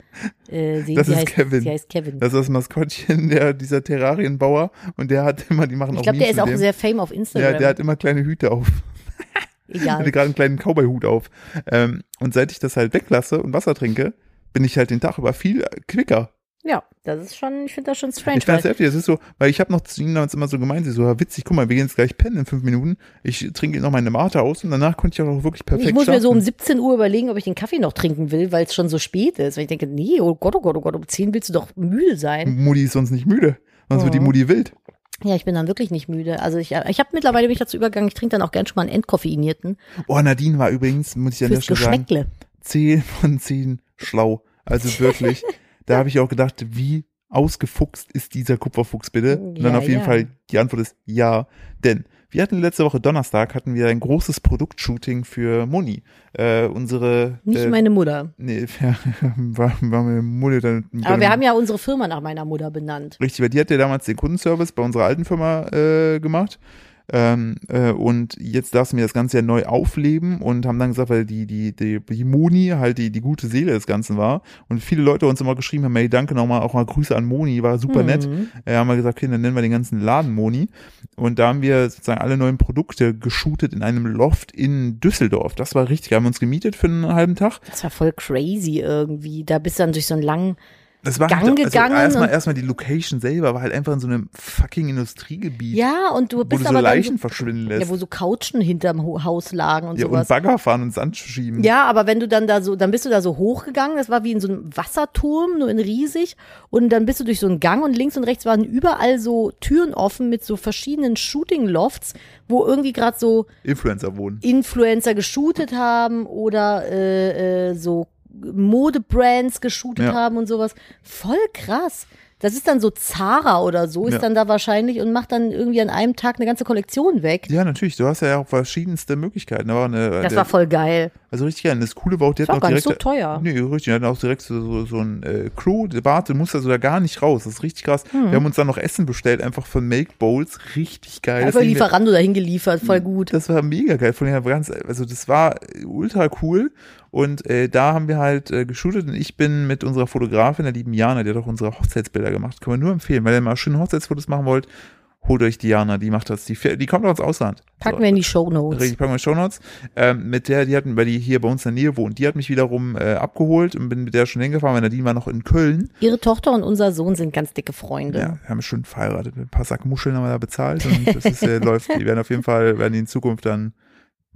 äh, sehen. Das sie ist heißt, Kevin. Sie heißt Kevin. das ist das Maskottchen der, dieser Terrarienbauer und der hat immer, die machen ich auch glaube, der ist auch dem. sehr fame auf Instagram. Ja, der hat immer kleine Hüte auf. Egal. (laughs) hatte gerade einen kleinen Cowboy-Hut auf. Ähm, und seit ich das halt weglasse und Wasser trinke, bin ich halt den Tag über viel quicker. Ja, das ist schon, ich finde das schon strange. Ich das weil- heftig. Das ist so, weil ich habe noch zu ihnen damals immer so gemeint, sie so, ja, witzig, guck mal, wir gehen jetzt gleich pennen in fünf Minuten. Ich trinke noch meine Mate aus und danach konnte ich auch wirklich perfekt ich muss mir so um schlafen. 17 Uhr überlegen, ob ich den Kaffee noch trinken will, weil es schon so spät ist. Weil ich denke, nee, oh Gott, oh Gott, oh Gott, um 10 willst du doch müde sein. Mutti ist sonst nicht müde. Sonst wird die. Mutti wild. Ja, ich bin dann wirklich nicht müde. Also ich, ich habe mittlerweile bin ich dazu übergegangen, ich trinke dann auch gern schon mal einen entkoffeinierten. Oh, Nadine war übrigens, muss ich an der Stelle sagen, Geschmäckle. 10 von 10 schlau. Also wirklich, (laughs) da habe ich auch gedacht, wie ausgefuchst ist dieser Kupferfuchs bitte? Und dann Ja, auf jeden ja. Fall, die Antwort ist ja. Denn wir hatten letzte Woche Donnerstag, hatten wir ein großes Produktshooting für Moni. Äh, unsere Nicht äh, meine Mutter. Nee, (laughs) ja, war, war meine Mutter dann. Aber wir haben ja unsere Firma nach meiner Mutter benannt. Richtig, weil die hat ja damals den Kundenservice bei unserer alten Firma äh, gemacht. Ähm, äh, und jetzt darfst du mir das Ganze ja neu aufleben und haben dann gesagt, weil die, die, die, die Moni halt die, die gute Seele des Ganzen war. Und viele Leute uns immer geschrieben haben, hey, danke nochmal, auch mal Grüße an Moni, war super nett. Mhm. Äh, haben wir gesagt, okay, dann nennen wir den ganzen Laden Moni. Und da haben wir sozusagen alle neuen Produkte geshootet in einem Loft in Düsseldorf. Das war richtig, haben wir uns gemietet für einen halben Tag. Das war voll crazy irgendwie. Da bist du dann durch so einen langen. Das war Gang halt, also gegangen erstmal und- erstmal die Location selber war halt einfach in so einem fucking Industriegebiet, Ja, und du wo bist du so aber dann Leichen so, verschwinden lässt. ja, wo so Couchen hinterm Haus lagen und Ja, und sowas. Bagger fahren und Sand schieben. Ja, aber wenn du dann da so, dann bist du da so hochgegangen, das war wie in so einem Wasserturm, nur in riesig. Und dann bist du durch so einen Gang und links und rechts waren überall so Türen offen mit so verschiedenen Shooting-Lofts, wo irgendwie gerade so Influencer wohnen. Influencer geshootet haben oder äh, äh, so Modebrands geshootet Ja. haben und sowas. Voll krass. Das ist dann so Zara oder so, ist Ja. dann da wahrscheinlich und macht dann irgendwie an einem Tag eine ganze Kollektion weg. Ja, natürlich. Du hast ja auch verschiedenste Möglichkeiten. Da war eine, Das der, war voll geil. also richtig geil. Das Coole war auch, die Das hatten war auch gar nicht direkt. so teuer. Nee, richtig. Die hatten auch direkt so, so, ein äh, Klo. Warte, du musst also da gar nicht raus. Das ist richtig krass. Hm. Wir haben uns dann noch Essen bestellt, einfach von Make Bowls. Richtig geil. Einfach Lieferando dahin geliefert, voll gut. Das war mega geil. Von ganz, also das war ultra cool. Und äh, da haben wir halt äh, geshootet und ich bin mit unserer Fotografin, der lieben Jana, die hat auch unsere Hochzeitsbilder gemacht. Kann man nur empfehlen, weil ihr mal schöne Hochzeitsfotos machen wollt. holt euch Diana, die macht das, die, die kommt aus Ausland. Packen So. wir in die Show Notes. Richtig, packen wir Show Notes. Ähm, mit der, die hatten, weil die hier bei uns in der Nähe wohnt, die hat mich wiederum äh, abgeholt und bin mit der schon hingefahren, weil Nadine war noch in Köln. Ihre Tochter und unser Sohn sind ganz dicke Freunde. Ja, wir haben schon verheiratet. Ein paar Sack Muscheln haben wir da bezahlt und (laughs) das ist, äh, läuft. Die werden auf jeden Fall, werden die in Zukunft dann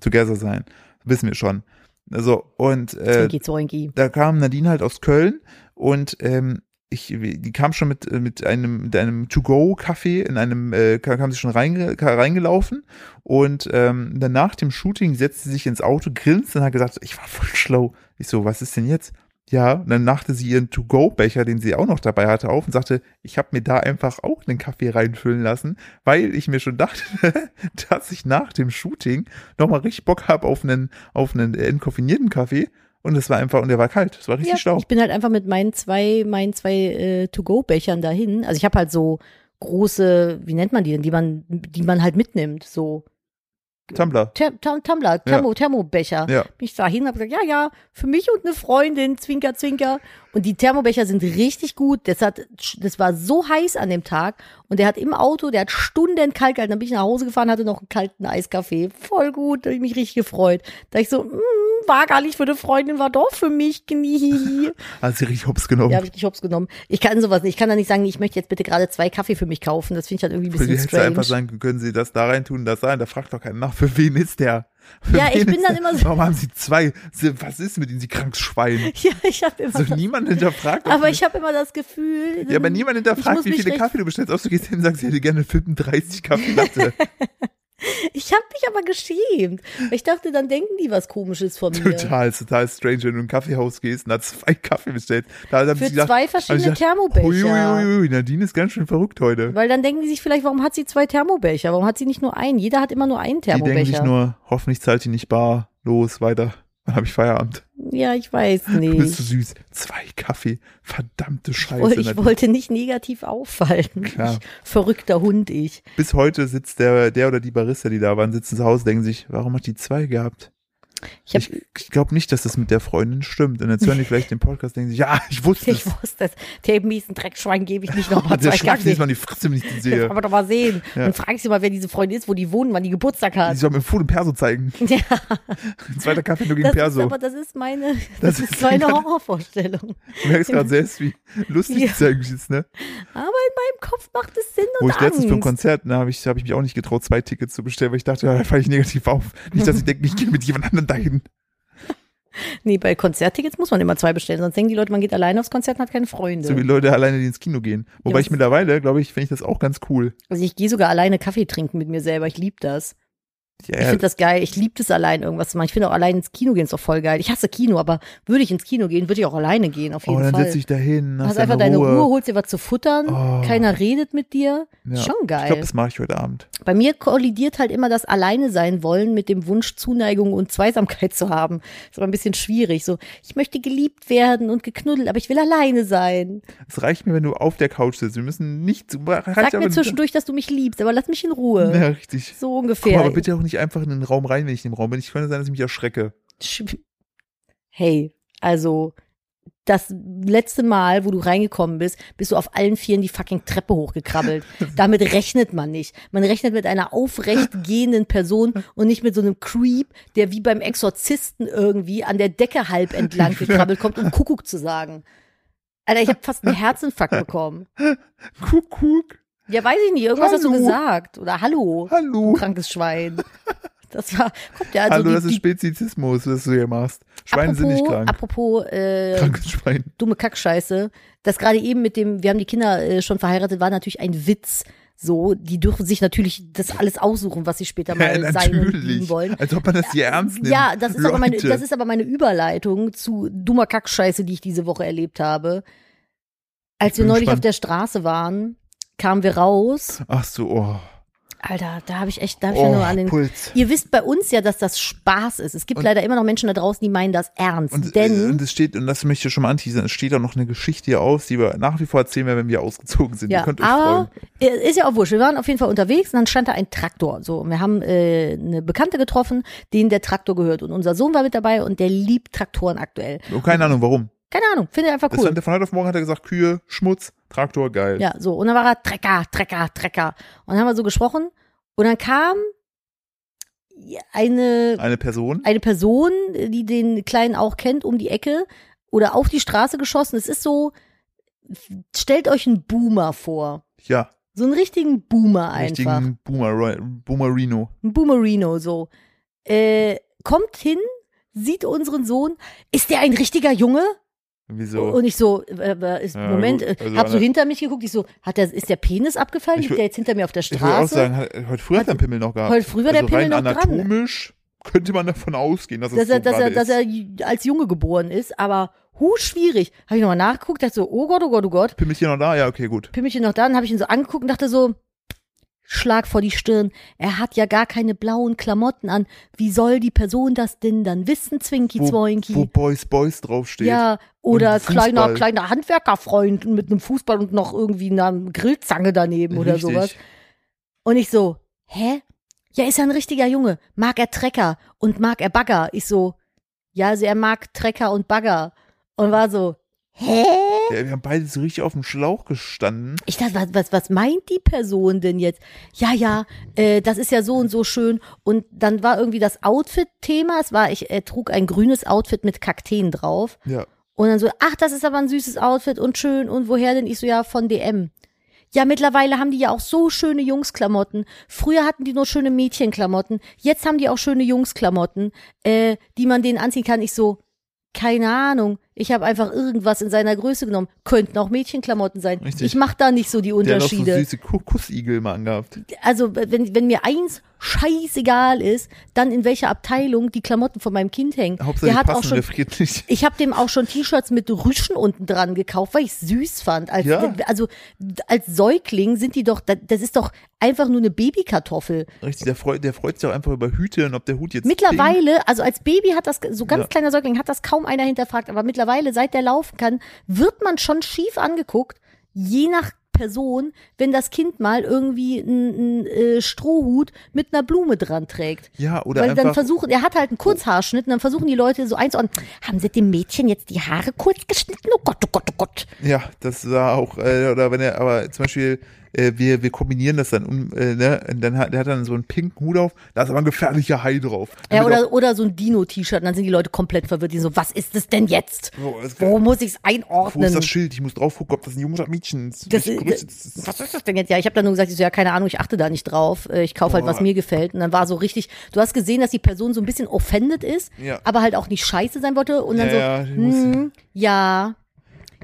together sein. Wissen wir schon. Also, und äh, Zwinki, Zwinki. da kam Nadine halt aus Köln und ähm, ich, die kam schon mit, äh, mit einem, mit einem To-Go-Kaffee in einem, äh, kam sie schon reingelaufen und ähm, dann nach dem Shooting setzte sie sich ins Auto, grinste und hat gesagt, ich war voll schlau. Ich so, was ist denn jetzt? Ja, und dann machte sie ihren To-Go-Becher, den sie auch noch dabei hatte, auf und sagte, ich habe mir da einfach auch einen Kaffee reinfüllen lassen, weil ich mir schon dachte, (laughs) dass ich nach dem Shooting nochmal richtig Bock habe auf einen, auf einen äh, entkoffinierten Kaffee. Und es war einfach, und der war kalt. Es war richtig Ja, schlau. ich bin halt einfach mit meinen zwei, meinen zwei äh, To-Go-Bechern dahin. Also ich habe halt so große, wie nennt man die denn, die man, die man halt mitnimmt, so Tumblr. Tumbler, Thermo, Thermobecher. Ja. Bin ich da hin und habe gesagt, ja, ja, für mich und eine Freundin, Zwinker, Zwinker. Und die Thermobecher sind richtig gut. Das, hat, das war so heiß an dem Tag. Und der hat im Auto, der hat Stunden kalt gehalten. Dann bin ich nach Hause gefahren, hatte noch einen kalten Eiskaffee. Voll gut, da habe ich mich richtig gefreut. Da ich so, mm, war gar nicht für eine Freundin, war doch für mich. (laughs) Hat sie richtig hops genommen. Ja, habe ich nicht hops genommen. Ich kann sowas nicht. Ich kann da nicht sagen, ich möchte jetzt bitte gerade zwei Kaffee für mich kaufen. Das finde ich halt irgendwie ein bisschen hätte einfach strange. sagen können, sie das da rein tun, das rein. Da fragt doch keiner nach, für wen ist der? Für Ja, ich bin dann immer so- Warum haben sie zwei? Sie- Was ist mit ihnen, sie krankes Schwein? (laughs) Ja, ich habe immer So das, niemand hinterfragt. aber ich habe immer das Gefühl. ja, aber niemand hinterfragt, wie viele Kaffee du bestellst. Außer du gehst hin und sagst, ich hätte gerne 35 Kaffee Latte. (laughs) Ich habe mich aber geschämt. Ich dachte, dann denken die was Komisches von mir. total, total strange, wenn du in ein Kaffeehaus gehst und da zwei (laughs) Kaffee bestellst. Da haben Für sie gedacht, zwei verschiedene gedacht, Thermobecher. Uiuiui, Nadine ist ganz schön verrückt heute. Weil dann denken die sich vielleicht, warum hat sie zwei Thermobecher? Warum hat sie nicht nur einen? Jeder hat immer nur einen Die denken sich Thermobecher. nur, hoffentlich zahlt die nicht bar. Los, weiter. Dann habe ich Feierabend. ja, ich weiß Du bist nicht. so süß. Zwei Kaffee. Verdammte Ich, Scheiße. ich Nadine. wollte nicht negativ auffallen. Klar. Ich, verrückter Hund ich. Bis heute sitzt der, der oder die Barista, die da waren, sitzen zu Hause, denken sich, warum hat die zwei gehabt? Ich, Ich, ich glaube nicht, dass das mit der Freundin stimmt. Und jetzt hören die (laughs) vielleicht den Podcast, denken sich, ja, ich wusste ich es. wusste es. Dem miesen Dreckschwein gebe ich nicht nochmal (laughs) zwei Kaffee. nicht mal in die Fresse, wenn ich die sehe. (laughs) Aber doch mal sehen. Ja. Und frag sie mal, wer diese Freundin ist, wo die wohnen, wann die Geburtstag Die hat. soll mir Food und Perso zeigen. Ja, Ein zweiter Kaffee nur gegen das ist Perso. aber, das ist meine, Das das, ist ist meine Horrorvorstellung. Du merkst gerade selbst, wie lustig Ja. das eigentlich ist, ne? Aber in meinem Kopf macht es Sinn Wo und ich letztens für ein Angst. Konzert, da habe ich, hab ich mich auch nicht getraut, zwei Tickets zu bestellen, weil ich dachte, ja, da falle ich negativ auf. Nicht, dass ich denke, ich gehe mit jemand anderem dahin. Nee, bei Konzerttickets muss man immer zwei bestellen, sonst denken die Leute, man geht alleine aufs Konzert und hat keine Freunde. So wie Leute alleine, die ins Kino gehen. Wobei was- ich mittlerweile, glaube ich, finde ich das auch ganz cool. Also ich gehe sogar alleine Kaffee trinken mit mir selber. Ich liebe das. Ja, Ich finde das geil. Ich liebe das allein irgendwas zu machen. Ich finde auch allein ins Kino gehen ist doch voll geil. Ich hasse Kino, aber würde ich ins Kino gehen, würde ich auch alleine gehen, auf oh, jeden dann Fall. setz dich da hin, hast hast einfach deine Ruhe. holst dir was zu futtern, Oh. keiner redet mit dir. Ja. Schon Ich geil. glaube, das mache ich heute Abend. Bei mir kollidiert halt immer das Alleine sein wollen mit dem Wunsch, Zuneigung und Zweisamkeit (laughs) zu haben. ist aber ein bisschen schwierig. So, ich möchte geliebt werden und geknuddelt, aber ich will alleine sein. Es reicht mir, wenn du auf der Couch sitzt. Wir müssen nicht zu. Sag mir zwischendurch, dass du mich liebst, aber lass mich in Ruhe. Ja, richtig. So Komm ungefähr. aber bitte auch nicht einfach in den Raum rein, wenn ich im Raum bin. Ich könnte sein, dass ich mich erschrecke. Sch- Hey, also das letzte Mal, wo du reingekommen bist, bist du auf allen Vieren die fucking Treppe hochgekrabbelt. (laughs) Damit rechnet man nicht. Man rechnet mit einer aufrecht gehenden Person und nicht mit so einem Creep, der wie beim Exorzisten irgendwie an der Decke halb entlang (laughs) gekrabbelt kommt, um Kuckuck zu sagen. Alter, ich habe fast einen Herzinfarkt bekommen. (laughs) Kuckuck. Ja, weiß ich nicht. Irgendwas hast du Hallo. gesagt. Oder Hallo, Hallo. krankes Schwein. (laughs) Das war, guck dir also Hallo, die, das ist Spezizismus, was du hier machst. Schweine sind nicht krank. Apropos äh, Krankes Schwein. dumme Kackscheiße, das gerade eben mit dem, wir haben die Kinder äh, schon verheiratet, war natürlich ein Witz. So, die dürfen sich natürlich das alles aussuchen, was sie später mal Ja, sein und wollen. Als ob man das hier ernst nimmt. Ja, das ist, aber meine, das ist aber meine Überleitung zu dummer Kackscheiße, die ich diese Woche erlebt habe. Als wir neulich auf gespannt. der Straße waren, kamen wir raus. Ach so, oh. Alter, da habe ich echt, da habe ich ja oh nur an den. Puls. Ihr wisst bei uns ja, dass das Spaß ist. Es gibt Und- leider immer noch Menschen da draußen, die meinen das ernst. Und, denn äh, und es steht, und das möchte ich schon mal anteasern, es steht auch noch eine Geschichte hier aus, die wir nach wie vor erzählen werden, wenn wir ausgezogen sind. Ihr Ja, könnt euch aber freuen. ist ja auch wurscht. Wir waren auf jeden Fall unterwegs und dann stand da ein Traktor. So, und wir haben äh, eine Bekannte getroffen, denen der Traktor gehört. Und unser Sohn war mit dabei und der liebt Traktoren aktuell. Oh, keine Ahnung, warum. Keine Ahnung, finde ich einfach Das cool. der von heute auf morgen hat er gesagt, Kühe, Schmutz, Traktor, geil. Ja, so. Und dann war er Trecker, Trecker, Trecker. Und dann haben wir so gesprochen. Und dann kam eine, Eine Person. eine Person, die den Kleinen auch kennt, um die Ecke oder auf die Straße geschossen. Es ist so, stellt euch einen Boomer vor. Ja, So einen richtigen Boomer einfach. richtigen Boomer, Boomerino. Ein Boomerino, so. Äh, kommt hin, sieht unseren Sohn. Ist der ein richtiger Junge? Wieso? Und ich so, äh, äh, ist, Ja, Moment, gut. äh, Also hab so hinter mich geguckt. Ich so, hat der, ist der Penis abgefallen? Ich Liegt der jetzt hinter mir auf der ich würde auch Straße? sagen, hat- heute früher hat er einen Pimmel noch gehabt. Heute früh war der also Pimmel rein noch dran. anatomisch könnte man davon ausgehen, dass, dass es so er, dass, er, gerade dass ist. er als Junge geboren ist, aber hu schwierig. Habe ich nochmal nachgeguckt, dachte so, oh Gott, oh Gott, oh Gott. Pimmelchen noch da? Ja, okay, gut. Pimmelchen noch da, dann habe ich ihn so angeguckt und dachte so, Schlag vor die Stirn. Er hat ja gar keine blauen Klamotten an. Wie soll die Person das denn dann wissen, Zwinki Wo, Zwoinki? wo Boys Boys draufsteht. Ja, oder kleiner, kleiner Handwerkerfreund mit einem Fußball und noch irgendwie einer Grillzange daneben oder Richtig. sowas. Und ich so, hä? Ja, ist ja ein richtiger Junge. Mag er Trecker und mag er Bagger? Ich so, ja, also er mag Trecker und Bagger. Und war so, hä? Ja, wir haben beide so richtig auf dem Schlauch gestanden. Ich dachte, was, was, was meint die Person denn jetzt? Ja, ja, äh, das ist ja so und so schön. Und dann war irgendwie das Outfit-Thema. Es war, ich er trug ein grünes Outfit mit Kakteen drauf. Ja. Und dann so, ach, das ist aber ein süßes Outfit und schön. Und woher denn? Ich so, ja, von DM. Ja, mittlerweile haben die ja auch so schöne Jungsklamotten. Früher hatten die nur schöne Mädchenklamotten. Jetzt haben die auch schöne Jungsklamotten, äh, die man denen anziehen kann. Ich so, keine Ahnung. Ich habe einfach irgendwas in seiner Größe genommen. Könnten auch Mädchenklamotten sein. Richtig. Ich mache da nicht so die Der hat noch so Unterschiede. süße Ku- Kussigel mal angehabt. Also, wenn, wenn mir eins scheißegal ist, dann in welcher Abteilung die Klamotten von meinem Kind hängen. Hauptsache, Der hat passen auch schon der friert nicht. ich habe dem auch schon T-Shirts mit Rüschen unten dran gekauft, weil ich süß fand. Als, Ja. Also als Säugling sind die doch, das ist doch einfach nur eine Babykartoffel. Richtig, der freut, der freut sich auch einfach über Hüte und ob der Hut jetzt Mittlerweile, also als Baby hat das, so ganz Ja. kleiner Säugling hat das kaum einer hinterfragt, aber mittlerweile, seit der laufen kann, wird man schon schief angeguckt, je nach Person, wenn das Kind mal irgendwie einen äh, Strohhut mit einer Blume dran trägt. Ja, oder Weil dann einfach, versuchen, er hat halt einen Kurzhaarschnitt und dann versuchen die Leute so einzuordnen, haben sie dem Mädchen jetzt die Haare kurz geschnitten? Oh Gott, oh Gott, oh Gott. ja, das war auch, äh, oder wenn er, aber zum Beispiel, äh, wir, wir kombinieren das dann, um, äh, ne, und dann hat, der hat dann so einen pinken Hut auf, da ist aber ein gefährlicher Hai drauf. Ja, oder, oder so ein Dino-T-Shirt und dann sind die Leute komplett verwirrt, die so, was ist es denn jetzt? Wo ist- Wo muss ich es Wo ist einordnen? das Schild? Ich muss drauf gucken, ob das ein Junge oder Mädchen ist. Das, das was ist das denn jetzt? Ja, ich habe dann nur gesagt, ich so, ja, keine Ahnung, ich achte da nicht drauf. Äh, Ich kaufe halt, was mir gefällt. Und dann war so richtig, du hast gesehen, dass die Person so ein bisschen offended ist, Ja. aber halt auch nicht scheiße sein wollte. Und dann Ja, ja, so, muss- hm, ja,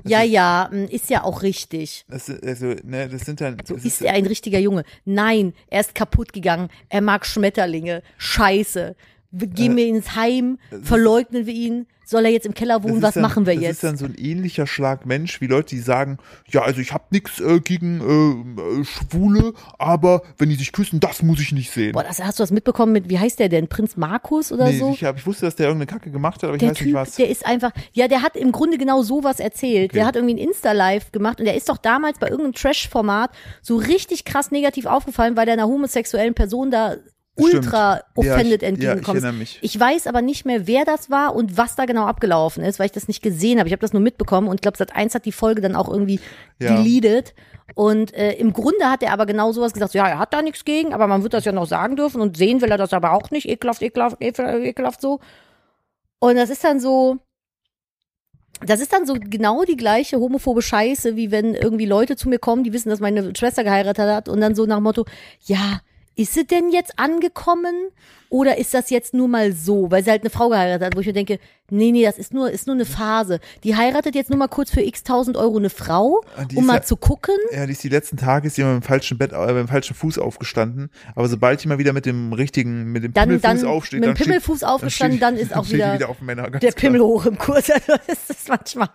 ja, ja, hm, ist ja auch richtig. Das, ist- also, ne, das sind dann, So das ist er ein richtiger Junge. Nein, er ist kaputt gegangen. Er mag Schmetterlinge. Scheiße. Gehen wir ins Heim, verleugnen wir ihn. Soll er jetzt im Keller das wohnen? Was dann, machen wir das jetzt? ist dann so ein ähnlicher Schlag Mensch wie Leute, die sagen, ja, also ich habe nichts äh, gegen äh, äh, Schwule, aber wenn die sich küssen, das muss ich nicht sehen. Boah, das, hast du das mitbekommen mit, wie heißt der denn? Prinz Markus oder nee, so? ich, hab, ich wusste, dass der irgendeine Kacke gemacht hat, aber ich der weiß Typ, nicht was. der ist einfach, ja, der hat im Grunde genau sowas erzählt. Okay. Der hat irgendwie ein Insta-Live gemacht und der ist doch damals bei irgendeinem Trash-Format so richtig krass negativ aufgefallen, weil der einer homosexuellen Person da ultra Stimmt. offended ja, ich, ja, ich. Ich weiß aber nicht mehr, wer das war und was da genau abgelaufen ist, weil ich das nicht gesehen habe. Ich habe das nur mitbekommen und ich glaube, Sat 1 hat die Folge dann auch irgendwie Ja. deleted. Und äh, im Grunde hat er aber genau sowas gesagt, ja, er hat da nichts gegen, aber man wird das ja noch sagen dürfen und sehen will er das aber auch nicht. Ekelhaft, ekelhaft, ekelhaft, ekelhaft so. Und das ist dann so, das ist dann so genau die gleiche homophobe Scheiße, wie wenn irgendwie Leute zu mir kommen, die wissen, dass meine Schwester geheiratet hat und dann so nach dem Motto, ja, ist sie denn jetzt angekommen oder ist das jetzt nur mal so, weil sie halt eine Frau geheiratet hat, wo ich mir denke, nee, nee, das ist nur, ist nur eine Phase. Die heiratet jetzt nur mal kurz für x tausend Euro eine Frau, Ah, die um mal ja- zu gucken. Ja, die ist die letzten Tage ist mit dem falschen Bett, äh, dem falschen Fuß aufgestanden. Aber sobald mal wieder mit dem richtigen, mit dem Dann, Pimmelfuß dann aufsteht, mit dem dann steht- Pimmelfuß aufgestanden, steht- dann ist auch wieder, wieder auf Männer. Der klar. Pimmel hoch im Kurs. (laughs) Also das ist manchmal,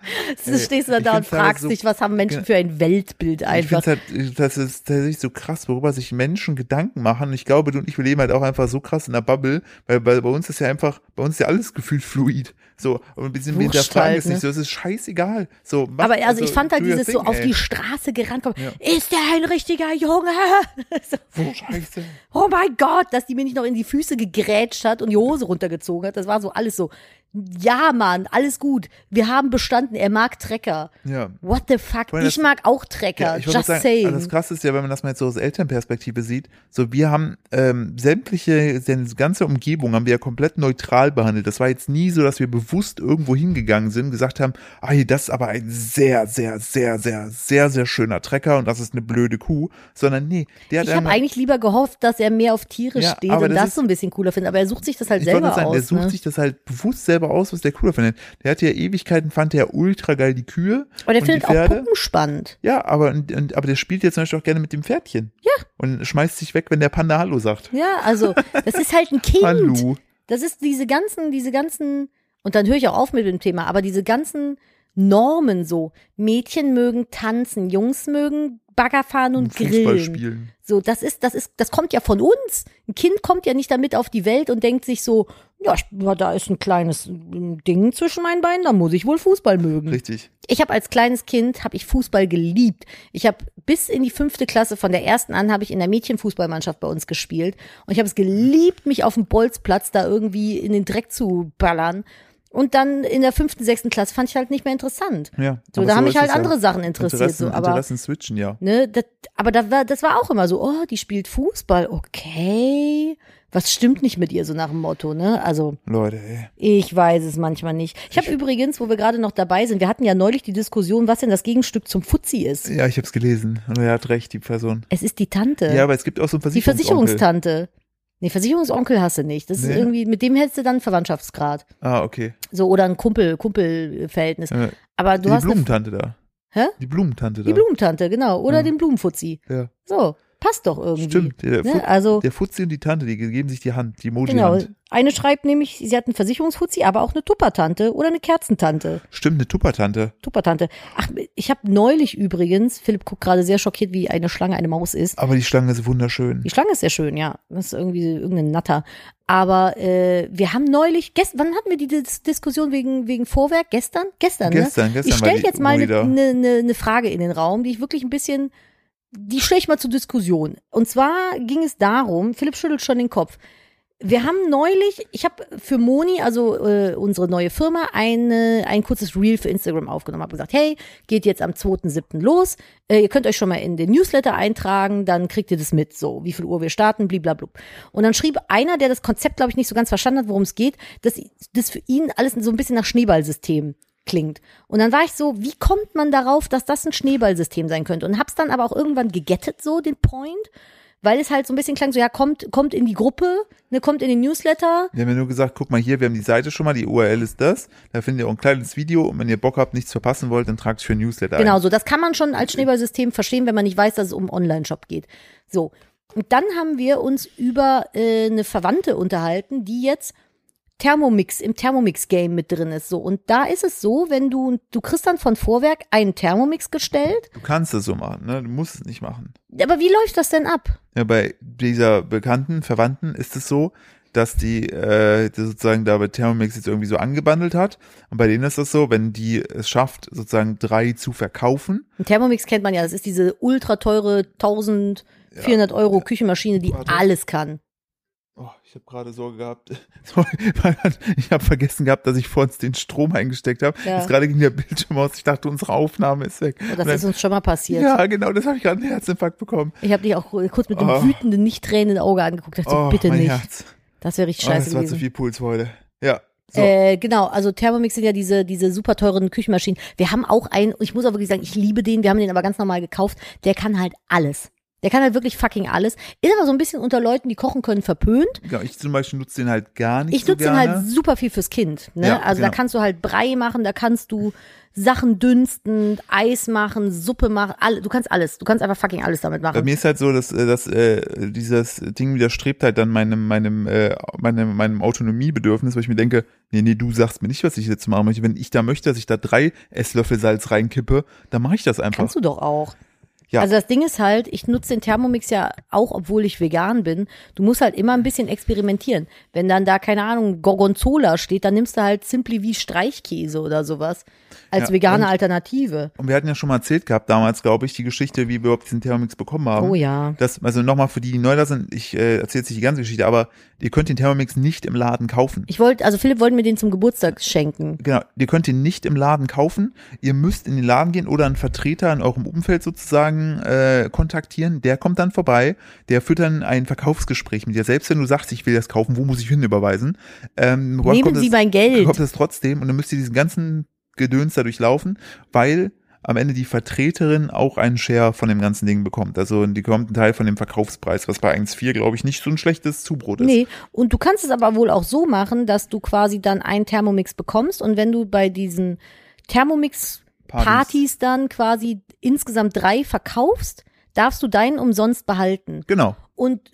Ey, das stehst du dann ich da und halt fragst so- dich, was haben Menschen für ein Weltbild Ich einfach. finde halt, das ist tatsächlich so krass, worüber sich Menschen Gedanken machen. Ich glaube, du und ich, wir leben halt auch einfach so krass in der Bubble, weil bei, bei uns ist ja einfach, bei uns ist ja alles gefühlt fluid. So, und ein bisschen Wurscht hinterfragen halt, ist nicht so, es ist scheißegal. So, mach, Aber also, ich fand halt dieses so thing, auf ey. die Straße gerannt kommen. Ja. Ist der ein richtiger Junge? (laughs) so, Oh, scheiße. oh mein Gott, dass die mir nicht noch in die Füße gegrätscht hat und die Hose runtergezogen hat. Das war so alles so. Ja, Mann, alles gut. Wir haben bestanden, er mag Trecker. Ja. What the fuck? Das- ich mag auch Trecker. Ja, ich Just sagen, saying. also das Krasse ist ja, wenn man das mal jetzt so aus Elternperspektive sieht, so wir haben ähm, sämtliche, die ganze Umgebung haben wir ja komplett neutral behandelt. Das war jetzt nie so, dass wir bewusst irgendwo hingegangen sind, gesagt haben, ah, hier, das ist aber ein sehr, sehr, sehr, sehr, sehr, sehr schöner Trecker und das ist eine blöde Kuh, sondern nee, der hat ich habe eigentlich lieber gehofft, dass er mehr auf Tiere Ja, steht und das das, ist- so ein bisschen cooler findet. Aber er sucht sich das halt Ich selber sagen, aus. sucht ne? sich das halt bewusst selber aus, was der cooler findet. Der hatte ja Ewigkeiten, fand der ultra geil die Kühe. Aber der und findet auch. Puppen spannend. Ja, aber, und, und, aber der spielt jetzt zum Beispiel auch gerne mit dem Pferdchen. Ja. Und schmeißt sich weg, wenn der Panda Hallo sagt. Ja, also das ist halt ein Kind. Hallo. Das ist diese ganzen, diese ganzen, und dann höre ich auch auf mit dem Thema, aber diese ganzen Normen so. Mädchen mögen tanzen, Jungs mögen Bagger fahren und Fußball grillen. spielen. So, das ist, das ist, das kommt ja von uns. Ein Kind kommt ja nicht damit auf die Welt und denkt sich so, ja, da ist ein kleines Ding zwischen meinen Beinen, da muss ich wohl Fußball mögen. Richtig. Ich habe als kleines Kind habe ich Fußball geliebt. Ich habe bis in die fünfte Klasse von der ersten an habe ich in der Mädchenfußballmannschaft bei uns gespielt und ich habe es geliebt, mich auf dem Bolzplatz da irgendwie in den Dreck zu ballern. Und dann in der fünften, sechsten Klasse fand ich halt nicht mehr interessant. Ja. So, da haben mich halt es ja. andere Sachen interessiert. Interessen, So, aber Interessen switchen, ja. ne, das, aber da war, das war auch immer so, oh, die spielt Fußball, okay. Was stimmt nicht mit ihr, so nach dem Motto, ne? Also, Leute, ey. ich weiß es manchmal nicht. Ich habe übrigens, wo wir gerade noch dabei sind, wir hatten ja neulich die Diskussion, was denn das Gegenstück zum Fuzzi ist. Ja, ich hab's gelesen. Und er hat recht, die Person. Es ist die Tante. Ja, aber es gibt auch so einen die Versicherungsonkel. Versicherungstante. Nee, Versicherungsonkel hast du nicht. Das ist Nee. irgendwie, mit dem hättest du dann einen Verwandtschaftsgrad. Ah, okay. So, oder ein Kumpel, Kumpelverhältnis. Äh, Aber du die hast eine, Blumentante da. Hä? Die Blumentante da. die Blumentante, genau. Oder Ja. den Blumenfuzzi. Ja, So, passt doch irgendwie. stimmt. Der, Ne? Fu- Also, der Fuzzi und die Tante, die geben sich die Hand, die genau. Emoji-Hand. Eine schreibt nämlich, sie hat einen Versicherungsfuzzi, aber auch eine Tuppertante oder eine Kerzentante. Stimmt, eine Tuppertante. Tuppertante. Ach, ich habe neulich übrigens, Philipp guckt gerade sehr schockiert, wie eine Schlange eine Maus ist. Aber die Schlange ist wunderschön. Die Schlange ist sehr schön, ja. Das ist irgendwie irgendein Natter. Aber äh, wir haben neulich, gest wann hatten wir die Dis Diskussion wegen, wegen Vorwerk? Gestern? Gestern, Gestern, ne? gestern Ich war stelle jetzt mal eine ne, ne, ne Frage in den Raum, die ich wirklich ein bisschen, die stelle ich mal zur Diskussion. Und zwar ging es darum, Philipp schüttelt schon den Kopf. Wir haben neulich, ich habe für Moni, also äh, unsere neue Firma, eine, ein kurzes Reel für Instagram aufgenommen. Habe gesagt, hey, geht jetzt am 2.7. los. Äh, ihr könnt euch schon mal in den Newsletter eintragen, dann kriegt ihr das mit, so wie viel Uhr wir starten, bliblablub. Und dann schrieb einer, der das Konzept, glaube ich, nicht so ganz verstanden hat, worum es geht, dass das für ihn alles so ein bisschen nach Schneeballsystem klingt. Und dann war ich so, wie kommt man darauf, dass das ein Schneeballsystem sein könnte? Und hab's dann aber auch irgendwann gegettet, so den Point, weil es halt so ein bisschen klang, so ja, kommt, kommt in die Gruppe, ne, kommt in den Newsletter. Wir haben ja nur gesagt, guck mal hier, wir haben die Seite schon mal, die URL ist das. Da findet ihr auch ein kleines Video und wenn ihr Bock habt, nichts verpassen wollt, dann tragt für Newsletter Genau, ein. so das kann man schon als Schneeballsystem verstehen, wenn man nicht weiß, dass es um Online-Shop geht. So. Und dann haben wir uns über äh, eine Verwandte unterhalten, die jetzt Thermomix im Thermomix-Game mit drin ist. So. Und da ist es so, wenn du, du kriegst dann von Vorwerk einen Thermomix gestellt. Du kannst es so machen, ne? Du musst es nicht machen. Aber wie läuft das denn ab? Ja, bei dieser bekannten Verwandten ist es so, dass die, äh, die sozusagen da bei Thermomix jetzt irgendwie so angebandelt hat. Und bei denen ist das so, wenn die es schafft, sozusagen drei zu verkaufen, Ein Thermomix kennt man ja, das ist diese ultra teure 1400 Euro Küchenmaschine, die Warte. alles kann. Oh, ich habe gerade Sorge gehabt. (laughs) Sorry, ich habe vergessen gehabt, dass ich vor uns den Strom eingesteckt habe. Ja. Jetzt gerade ging der Bildschirm aus. Ich dachte, unsere Aufnahme ist weg. Oh, das dann- ist uns schon mal passiert. ja, genau, das habe ich gerade einen Herzinfarkt bekommen. Ich habe dich auch kurz mit einem Oh. wütenden, nicht tränenden Auge angeguckt. Dachte, so, Oh, bitte mein nicht. Herz. Das wäre richtig Oh, scheiße das war zu gewesen. viel Puls heute. Ja. So. Äh, genau, also Thermomix sind ja diese, diese super teuren Küchenmaschinen. Wir haben auch einen, ich muss auch wirklich sagen, ich liebe den, wir haben den aber ganz normal gekauft. Der kann halt alles. Der kann halt wirklich fucking alles. Ist aber so ein bisschen unter Leuten, die kochen können, verpönt. ja, ich zum Beispiel nutze den halt gar nicht Ich so nutze den gerne. halt super viel fürs Kind. Ne? Ja, also da genau. kannst du halt Brei machen, da kannst du Sachen dünsten, Eis machen, Suppe machen, alle, du kannst alles. Du kannst einfach fucking alles damit Bei machen. mir ist halt so, dass, äh, dass äh, dieses Ding widerstrebt halt dann meinem, meinem, äh, meinem, meinem Autonomiebedürfnis, wo ich mir denke, nee, nee, du sagst mir nicht, was ich jetzt machen möchte. Wenn ich da möchte, dass ich da drei Esslöffel Salz reinkippe, dann mache ich das einfach. Kannst du doch auch. Ja. Also das Ding ist halt, ich nutze den Thermomix ja auch, obwohl ich vegan bin. Du musst halt immer ein bisschen experimentieren. Wenn dann da, keine Ahnung, Gorgonzola steht, dann nimmst du halt Simply wie Streichkäse oder sowas. Als Ja, vegane und- Alternative. Und wir hatten ja schon mal erzählt gehabt damals, glaube ich, die Geschichte, wie wir überhaupt diesen Thermomix bekommen haben. Oh ja. Das, also nochmal für die, die neu da sind, ich äh, erzähle jetzt nicht die ganze Geschichte, aber ihr könnt den Thermomix nicht im Laden kaufen. Ich wollte, also Philipp wollte mir den zum Geburtstag schenken. Genau, ihr könnt ihn nicht im Laden kaufen. Ihr müsst in den Laden gehen oder einen Vertreter in eurem Umfeld sozusagen äh, kontaktieren. Der kommt dann vorbei, der führt dann ein Verkaufsgespräch mit dir. Selbst wenn du sagst, ich will das kaufen, wo muss ich hin überweisen? Ähm, Nehmen Sie es- mein Geld. Kommt es trotzdem und dann müsst ihr diesen ganzen Gedöns da durchlaufen, weil am Ende die Vertreterin auch einen Share von dem ganzen Ding bekommt. Also die bekommt einen Teil von dem Verkaufspreis, was bei 1,4 glaube ich nicht so ein schlechtes Zubrot ist. Nee, und du kannst es aber wohl auch so machen, dass du quasi dann einen Thermomix bekommst und wenn du bei diesen Thermomix-Partys dann quasi insgesamt drei verkaufst, darfst du deinen umsonst behalten. Genau. Und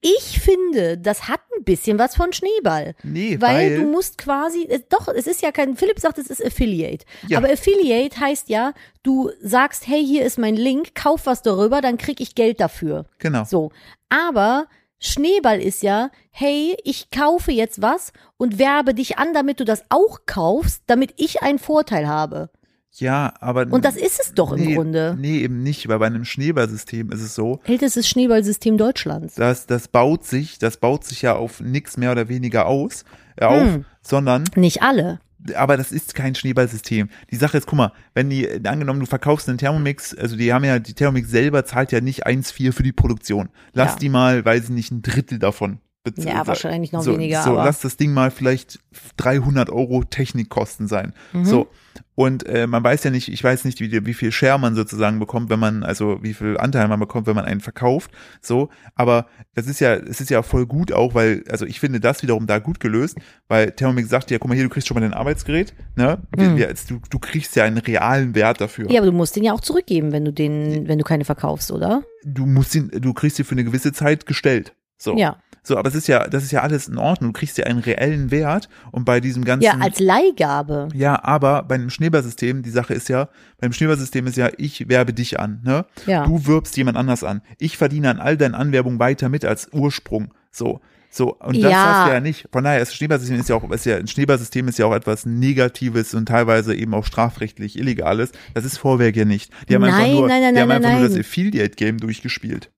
ich finde, das hat ein bisschen was von Schneeball. Nee, Weil, weil, du musst quasi, doch, es ist ja kein, Philipp sagt, es ist Affiliate. Ja. Aber Affiliate heißt ja, du sagst, hey, hier ist mein Link, kauf was darüber, dann krieg ich Geld dafür. genau. So. Aber Schneeball ist ja, hey, ich kaufe jetzt was und werbe dich an, damit du das auch kaufst, damit ich einen Vorteil habe. Ja, aber Und das ist es doch im nee, Grunde. Nee, eben nicht, weil bei einem Schneeballsystem ist es so, Ältestes Schneeballsystem Deutschlands. dass das baut sich, das baut sich ja auf nix mehr oder weniger aus, äh, auf, Hm. sondern Nicht alle. Aber das ist kein Schneeballsystem. Die Sache ist, guck mal, wenn die, angenommen, du verkaufst einen Thermomix, also die haben ja, die Thermomix selber zahlt ja nicht 1,4 für die Produktion. Lass Ja. die mal, weil sie nicht ein Drittel davon Ja, wahrscheinlich noch so, weniger, So, aber- lass das Ding mal vielleicht 300 Euro Technikkosten sein. Mhm. So. Und äh, man weiß ja nicht, ich weiß nicht, wie, wie viel Share man sozusagen bekommt, wenn man, also wie viel Anteil man bekommt, wenn man einen verkauft. So, aber das ist ja, es ist ja voll gut auch, weil, also ich finde das wiederum da gut gelöst, weil Thermomix sagt ja, guck mal hier, du kriegst schon mal dein Arbeitsgerät, ne? Mhm. du, du kriegst ja einen realen Wert dafür. Ja, aber du musst den ja auch zurückgeben, wenn du den, wenn du keine verkaufst, oder? Du musst ihn, du kriegst sie für eine gewisse Zeit gestellt. So. Ja. So, aber es ist ja, das ist ja alles in Ordnung. Du kriegst ja einen reellen Wert und bei diesem ganzen. Ja, als Leihgabe. Ja, aber bei einem Schneeballsystem, die Sache ist ja, beim Schneeballsystem ist ja, ich werbe dich an, ne? Ja. Du wirbst jemand anders an. Ich verdiene an all deinen Anwerbungen weiter mit als Ursprung. So. So, und das Ja. hast du ja nicht. Von daher, das Schneeballsystem ist ja auch, ist ja, ein Schneeballsystem ist ja auch etwas Negatives und teilweise eben auch strafrechtlich Illegales. Das ist Vorwerk ja nicht. Die haben einfach Nein, nur, nein, nein, die haben einfach nur das. Affiliate-Game durchgespielt.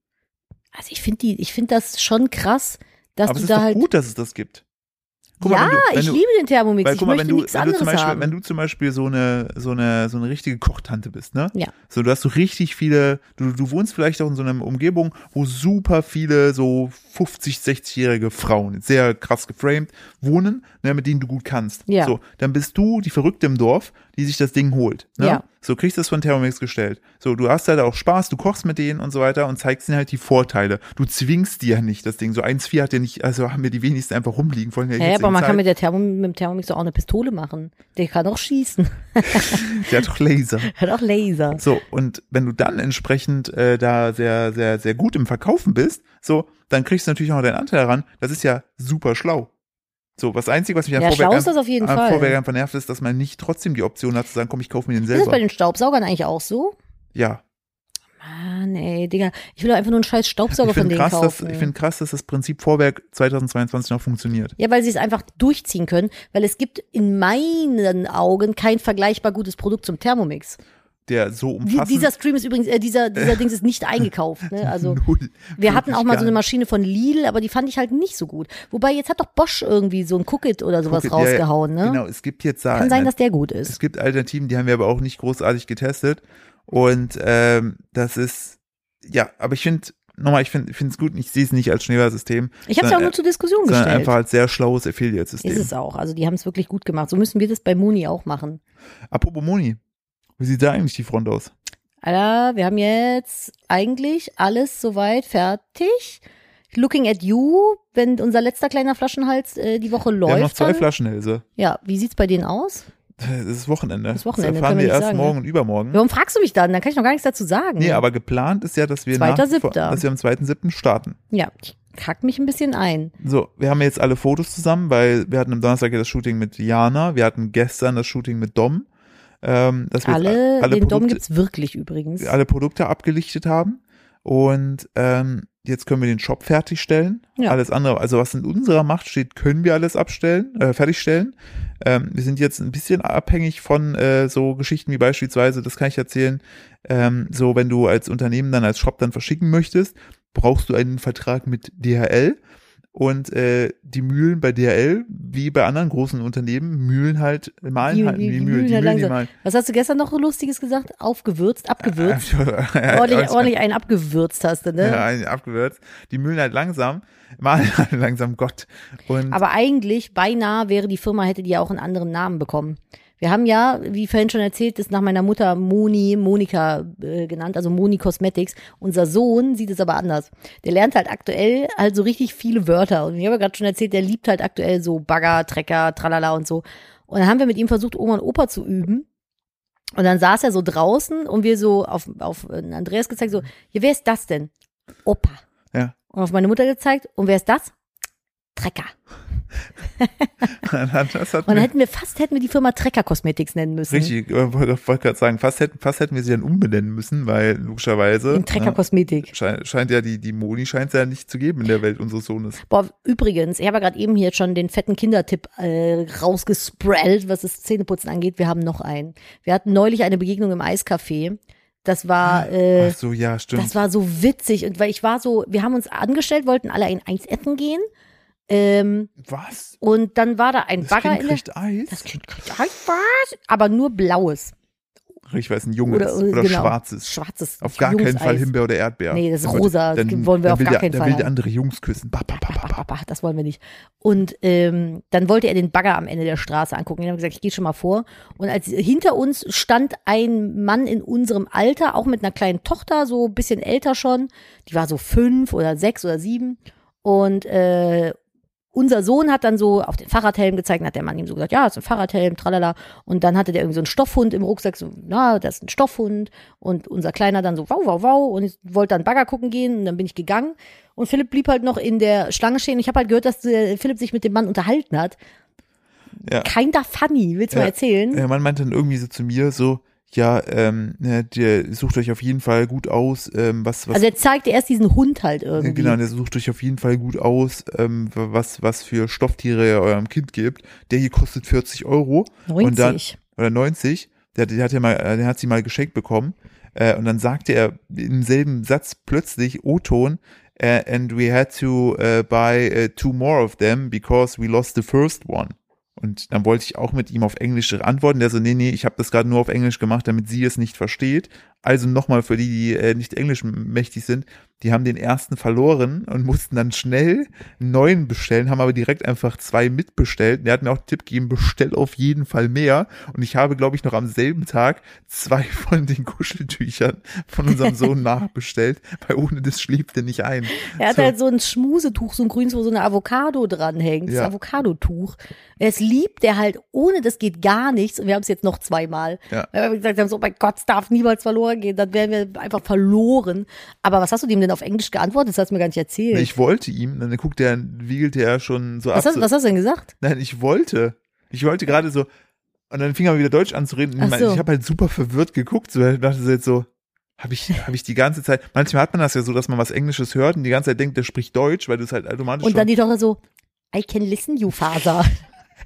Also ich finde die, ich finde das schon krass, dass Aber es du ist da doch halt. gut, dass es das gibt. Guck ja, mal, wenn du, wenn ich du, liebe den Thermomix. Weil ich guck mal, möchte wenn du, nichts wenn du zum Beispiel, haben. wenn du zum Beispiel so eine, so eine, so eine richtige Kochtante bist, ne? Ja. So, du hast so richtig viele, du, du wohnst vielleicht auch in so einer Umgebung, wo super viele so 50, 60-jährige Frauen, sehr krass geframed, wohnen, ne, mit denen du gut kannst. Ja. So, dann bist du die Verrückte im Dorf, die sich das Ding holt. Ne? Ja. So, kriegst das von Thermomix gestellt. So, du hast halt auch Spaß, du kochst mit denen und so weiter und zeigst ihnen halt die Vorteile. Du zwingst dir ja nicht das Ding. So 1,4 hat ja nicht, also haben wir die wenigsten einfach rumliegen, in der ja, aber man kann Zeit. mit, der Thermo, mit dem Thermomix auch eine Pistole machen. Der kann auch schießen. (laughs) Der hat doch Laser. (laughs) Hat auch Laser. So, und wenn du dann entsprechend äh, da sehr, sehr, sehr gut im Verkaufen bist, so, dann kriegst du natürlich auch noch deinen Anteil daran. Das ist ja super schlau. So, was Einzige, was mich an Ja, Vorwerk, schlau ist das auf jeden an Fall. Vorwerk einfach nervt, ist, dass man nicht trotzdem die Option hat zu sagen, komm, ich kaufe mir den Ist das bei selber. den Staubsaugern eigentlich auch so? Ja. Mann, ey, Digga. Ich will einfach nur einen scheiß Staubsauger von denen krass, dass, kaufen. ich finde krass, dass das Prinzip Vorwerk 2022 noch funktioniert. ja, weil sie es einfach durchziehen können, weil es gibt in meinen Augen kein vergleichbar gutes Produkt zum Thermomix. Der so umfassend. dieser Stream ist übrigens, äh, dieser, dieser Dings ist nicht eingekauft. Ne? (laughs) Also Null. wir hatten auch mal so eine. Maschine von Lidl, aber die fand ich halt nicht so gut. Wobei jetzt hat doch Bosch irgendwie so ein Cookit oder sowas Guck, ja, ja, rausgehauen. Ne? Genau, es gibt jetzt da Kann sein, dass der gut ist. Es gibt Alternativen, die haben wir aber auch nicht großartig getestet. Und ähm, das ist, ja, aber ich finde, nochmal, ich finde es gut, ich sehe es nicht als Schneeballsystem, Ich habe es ja auch nur zur Diskussion sondern gestellt. einfach als sehr schlaues Affiliate-System. Ist es auch. Also die haben es wirklich gut gemacht. So müssen wir das bei Muni auch machen. Apropos Moni, wie sieht da eigentlich die Front aus? Alter, wir haben jetzt eigentlich alles soweit fertig. Looking at you, wenn unser letzter kleiner Flaschenhals äh, die Woche Wir läuft. haben noch zwei dann, Flaschenhälse. ja, wie sieht's bei denen aus? Das ist Wochenende. Das Wochenende, Das erfahren wir wir erst sagen, morgen ne? und übermorgen. Warum fragst du mich dann? Dann kann ich noch gar nichts dazu sagen. Nee, aber geplant ist ja, dass wir, nach, dass wir am 2.7. starten. Ja, ich kack mich ein bisschen ein. So, wir haben jetzt alle Fotos zusammen, weil wir hatten am Donnerstag ja das Shooting mit Jana, wir hatten gestern das Shooting mit Dom. Ähm, dass wir Alle, alle den Dom Produkte, gibt's wirklich übrigens. alle Produkte abgelichtet haben und ähm, jetzt können wir den Shop fertigstellen. Ja. Alles andere, also was in unserer Macht steht, können wir alles abstellen, äh, fertigstellen. Ähm, wir sind jetzt ein bisschen abhängig von äh, so Geschichten wie beispielsweise, das kann ich erzählen, ähm, so wenn du als Unternehmen dann als Shop dann verschicken möchtest, brauchst du einen Vertrag mit DHL und äh, die Mühlen bei DHL, wie bei anderen großen Unternehmen, mühlen halt, malen Die- halt die- die, die Mühlen, mühlen die halt Mühlen, die langsam. malen. Was hast du gestern noch Lustiges gesagt? Aufgewürzt, abgewürzt. (laughs) Ja, ordentlich, ordentlich einen abgewürzt hast du, ne? Ja, ein- abgewürzt. Die mühlen halt langsam, (laughs) malen halt langsam Gott. Und Aber eigentlich, beinahe wäre die Firma, hätte die ja auch einen anderen Namen bekommen. Wir haben ja, wie vorhin schon erzählt, ist nach meiner Mutter Moni, Monika äh, genannt, also Moni Cosmetics. Unser Sohn sieht es aber anders. Der lernt halt aktuell halt so richtig viele Wörter. Und ich habe ja gerade schon erzählt, der liebt halt aktuell so Bagger, Trecker, Tralala und so. Und dann haben wir mit ihm versucht, Oma und Opa zu üben. Und dann saß er so draußen und wir so auf, auf äh, Andreas gezeigt, so, ja, wer ist das denn? Opa. Ja. Und auf meine Mutter gezeigt, und wer ist das? Trecker. Und dann hätten wir fast hätten wir die Firma Trecker Cosmetics nennen müssen. richtig, äh, wollte wollte gerade sagen, fast hätten, fast hätten wir sie dann umbenennen müssen, weil logischerweise In Trecker ne, Kosmetik. scheint, scheint ja die, die Moni scheint es ja nicht zu geben in der Welt unseres Sohnes. Boah, übrigens, ich habe ja gerade eben hier schon den fetten Kindertipp äh, rausgesprellt, was das Zähneputzen angeht. Wir haben noch einen. Wir hatten neulich eine Begegnung im Eiscafé. Das war, äh, Ach so, ja, stimmt. das war so witzig. Und weil ich war so, wir haben uns angestellt, wollten alle ein Eis essen gehen. Ähm, Was? und dann war da ein Das Bagger Kind in der. kriegt Eis? Das Kind kriegt Eis, was? Aber nur blaues. ich weiß, ein junges oder, genau, schwarzes. Schwarzes. Auf gar keinen Jungseis. Fall Himbeer oder Erdbeer. Nee, das ist Oh Gott, rosa. Das Dann, wollen wir dann auf gar der, keinen dann Fall will der andere Jungs küssen. Ba, ba, ba, das wollen wir nicht. Und ähm, dann wollte er den Bagger am Ende der Straße angucken. Ich habe gesagt, ich gehe schon mal vor. Und als hinter uns stand ein Mann in unserem Alter, auch mit einer kleinen Tochter, so ein bisschen älter schon. Die war so fünf oder sechs oder sieben. Und äh, unser Sohn hat dann so auf den Fahrradhelm gezeigt, hat der Mann ihm so gesagt, ja, das ist ein Fahrradhelm, tralala. Und dann hatte der irgendwie so einen Stoffhund im Rucksack, so, na, das ist ein Stoffhund. Und unser Kleiner dann so, wow, wow, wow. Und ich wollte dann Bagger gucken gehen und dann bin ich gegangen. Und Philipp blieb halt noch in der Schlange stehen. Ich habe halt gehört, dass äh, Philipp sich mit dem Mann unterhalten hat. Ja. Kinda funny, willst du Ja. mal erzählen? Der Mann meinte dann irgendwie so zu mir so, ja, ähm, ne, der sucht euch auf jeden Fall gut aus, ähm, was, was Also er zeigte erst diesen Hund halt irgendwie. Genau, der sucht euch auf jeden Fall gut aus, ähm, was, was für Stofftiere ihr eurem Kind gibt. Der hier kostet 40 Euro. 90. Und dann, oder 90. Der, der hat ja mal, äh, der hat sie mal geschenkt bekommen. Äh, und dann sagte er im selben Satz plötzlich O-Ton, äh, and we had to uh, buy uh, two more of them because we lost the first one. Und dann wollte ich auch mit ihm auf Englisch antworten. Der so, nee, nee, ich habe das gerade nur auf Englisch gemacht, damit sie es nicht versteht. Also nochmal für die, die äh, nicht englisch mächtig sind, die haben den ersten verloren und mussten dann schnell einen neuen bestellen, haben aber direkt einfach zwei mitbestellt. Der hat mir auch den Tipp gegeben, bestell auf jeden Fall mehr. Und ich habe, glaube ich, noch am selben Tag zwei (laughs) von den Kuscheltüchern von unserem Sohn (laughs) nachbestellt, weil ohne das schläft er nicht ein. Er hat So. halt so ein Schmusetuch, so ein grünes, wo so eine Avocado dranhängt. Das Ja. Avocadotuch. Es liebt er halt, ohne das geht gar nichts. Und wir haben es jetzt noch zweimal. Ja. Wir gesagt haben, so, oh mein Gott, es darf niemals verloren gehen. Dann wären wir einfach verloren. Aber was hast du dem denn auf Englisch geantwortet? Das hast du mir gar nicht erzählt. Ich wollte ihm, dann guckt er, wiegelte er schon so was, ab. hast, so- was hast du denn gesagt? Nein, ich wollte. Ich wollte gerade so. Und dann fing er wieder Deutsch an zu reden. Ich, so. ich habe halt super verwirrt geguckt. So, ich dachte so jetzt so, habe ich, hab ich die ganze Zeit. Manchmal hat man das ja so, dass man was Englisches hört und die ganze Zeit denkt, der spricht Deutsch, weil du es halt automatisch Und dann die Tochter so, I can listen, you father.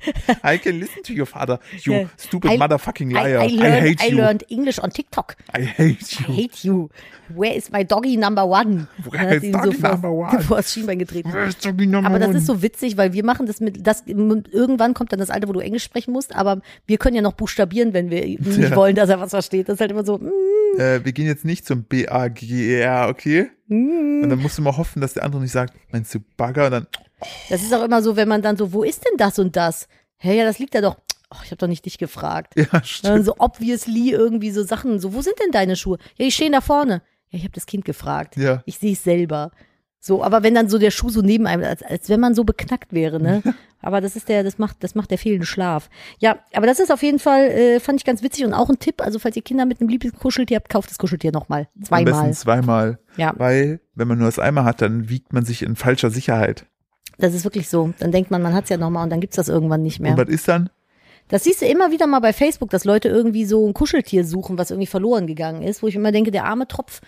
(laughs) I can listen to your father, you stupid I- motherfucking I, liar. I, learned, hate I you. learned English on TikTok. I hate I you. hate you. Where is my doggy number one? Where is doggy vor, number one? (laughs) vor das Schienbein getreten. Where's Doggy number Aber das ist so witzig, weil wir machen das mit, das, irgendwann kommt dann das Alter, wo du Englisch sprechen musst, aber wir können ja noch buchstabieren, wenn wir (laughs) nicht Ja. wollen, dass er was versteht. Das ist halt immer so, mm, Äh, wir gehen jetzt nicht zum B-A-G-E-R, okay? mm. Und dann musst du mal hoffen, dass der andere nicht sagt, meinst du Bagger? Und dann, das ist auch immer so, wenn man dann so, wo ist denn das und das? Hä, ja, das liegt da doch. Oh, ich habe doch nicht dich gefragt. ja, stimmt. Dann so obviously irgendwie so Sachen, so, wo sind denn deine Schuhe? Ja, die stehen da vorne. Ja, ich habe das Kind gefragt. Ja. Ich sehe es selber. So, aber wenn dann so der Schuh so neben einem, als, als wenn man so beknackt wäre, ne? Aber das ist der, das macht, das macht der fehlende Schlaf. Ja, aber das ist auf jeden Fall, äh, fand ich ganz witzig und auch ein Tipp. Also, falls ihr Kinder mit einem Lieblingskuscheltier habt, kauft das Kuscheltier nochmal. Am Zweimal. besten zweimal. Ja, Weil, wenn man nur das einmal hat, dann wiegt man sich in falscher Sicherheit. Das ist wirklich so. Dann denkt man, man hat's ja nochmal und dann gibt's das irgendwann nicht mehr. Und was ist dann? Das siehst du immer wieder mal bei Facebook, dass Leute irgendwie so ein Kuscheltier suchen, was irgendwie verloren gegangen ist, wo ich immer denke, der arme Tropf,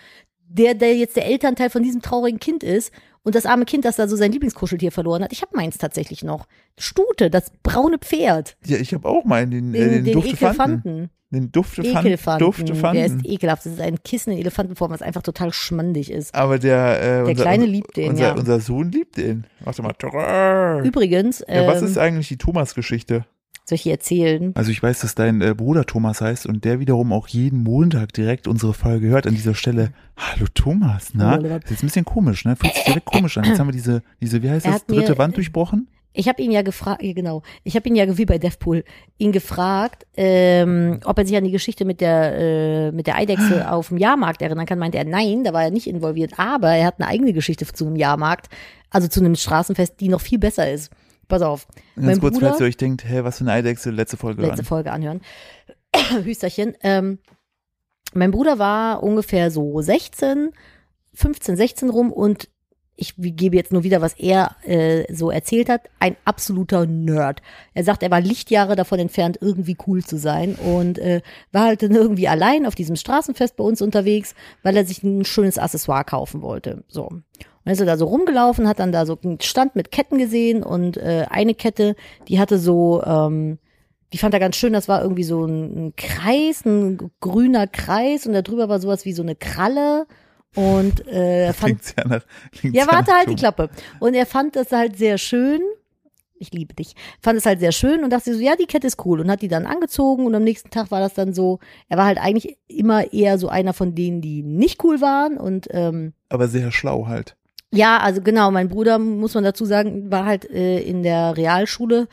der, der jetzt der Elternteil von diesem traurigen Kind ist und das arme Kind, das da so sein Lieblingskuscheltier verloren hat. Ich habe meins tatsächlich noch. Stute, das braune Pferd. Ja, ich habe auch meinen, den, Den, äh, den, den. Ekelfanten. Den Duftefanten. Ekelfanten. Der Duftefanten. ist ekelhaft. Das ist ein Kissen in Elefantenform, was einfach total schmandig ist. Aber der, äh, unser, Kleine liebt den, unser, ja. Unser Sohn liebt den. Warte mal. Übrigens, Ja, was ähm, ist eigentlich die Thomas-Geschichte? soll ich hier erzählen? Also ich weiß, dass dein äh, Bruder Thomas heißt und der wiederum auch jeden Montag direkt unsere Folge hört an dieser Stelle. Hallo Thomas, na? Das ist jetzt ein bisschen komisch, ne? Fühlt sich direkt komisch an. Jetzt haben wir diese, diese, wie heißt das, dritte Wand durchbrochen? Ich habe ihn ja gefragt, genau, ich habe ihn ja wie bei Deathpool ihn gefragt, ähm, ob er sich an die Geschichte mit der äh, mit der Eidechse auf dem Jahrmarkt erinnern kann. Meinte er, nein, da war er nicht involviert, aber er hat eine eigene Geschichte zu einem Jahrmarkt, also zu einem Straßenfest, die noch viel besser ist. Pass auf, Ganz mein kurz, Bruder, falls ihr euch denkt, hä, was für eine Eidechse, letzte Folge letzte an. Folge anhören, (coughs) Hüsterchen. Ähm, mein Bruder war ungefähr so 16, 15, 16 rum und ich gebe jetzt nur wieder, was er äh, so erzählt hat, ein absoluter Nerd. Er sagt, er war Lichtjahre davon entfernt, irgendwie cool zu sein und äh, war halt dann irgendwie allein auf diesem Straßenfest bei uns unterwegs, weil er sich ein schönes Accessoire kaufen wollte. So. Und ist er da so rumgelaufen, hat dann da so einen Stand mit Ketten gesehen und äh, eine Kette, die hatte so, ähm, die fand er ganz schön, das war irgendwie so ein, ein Kreis, ein grüner Kreis und da drüber war sowas wie so eine Kralle und äh, er fand Klingt ja nach, ja, warte halt die. Klappe. Und er fand das halt sehr schön. Ich liebe dich. Fand es halt sehr schön und dachte so, ja, die Kette ist cool und hat die dann angezogen und am nächsten Tag war das dann so, er war halt eigentlich immer eher so einer von denen, die nicht cool waren und ähm, Aber sehr schlau halt. ja, also genau, mein Bruder, muss man dazu sagen, war halt äh, in der Realschule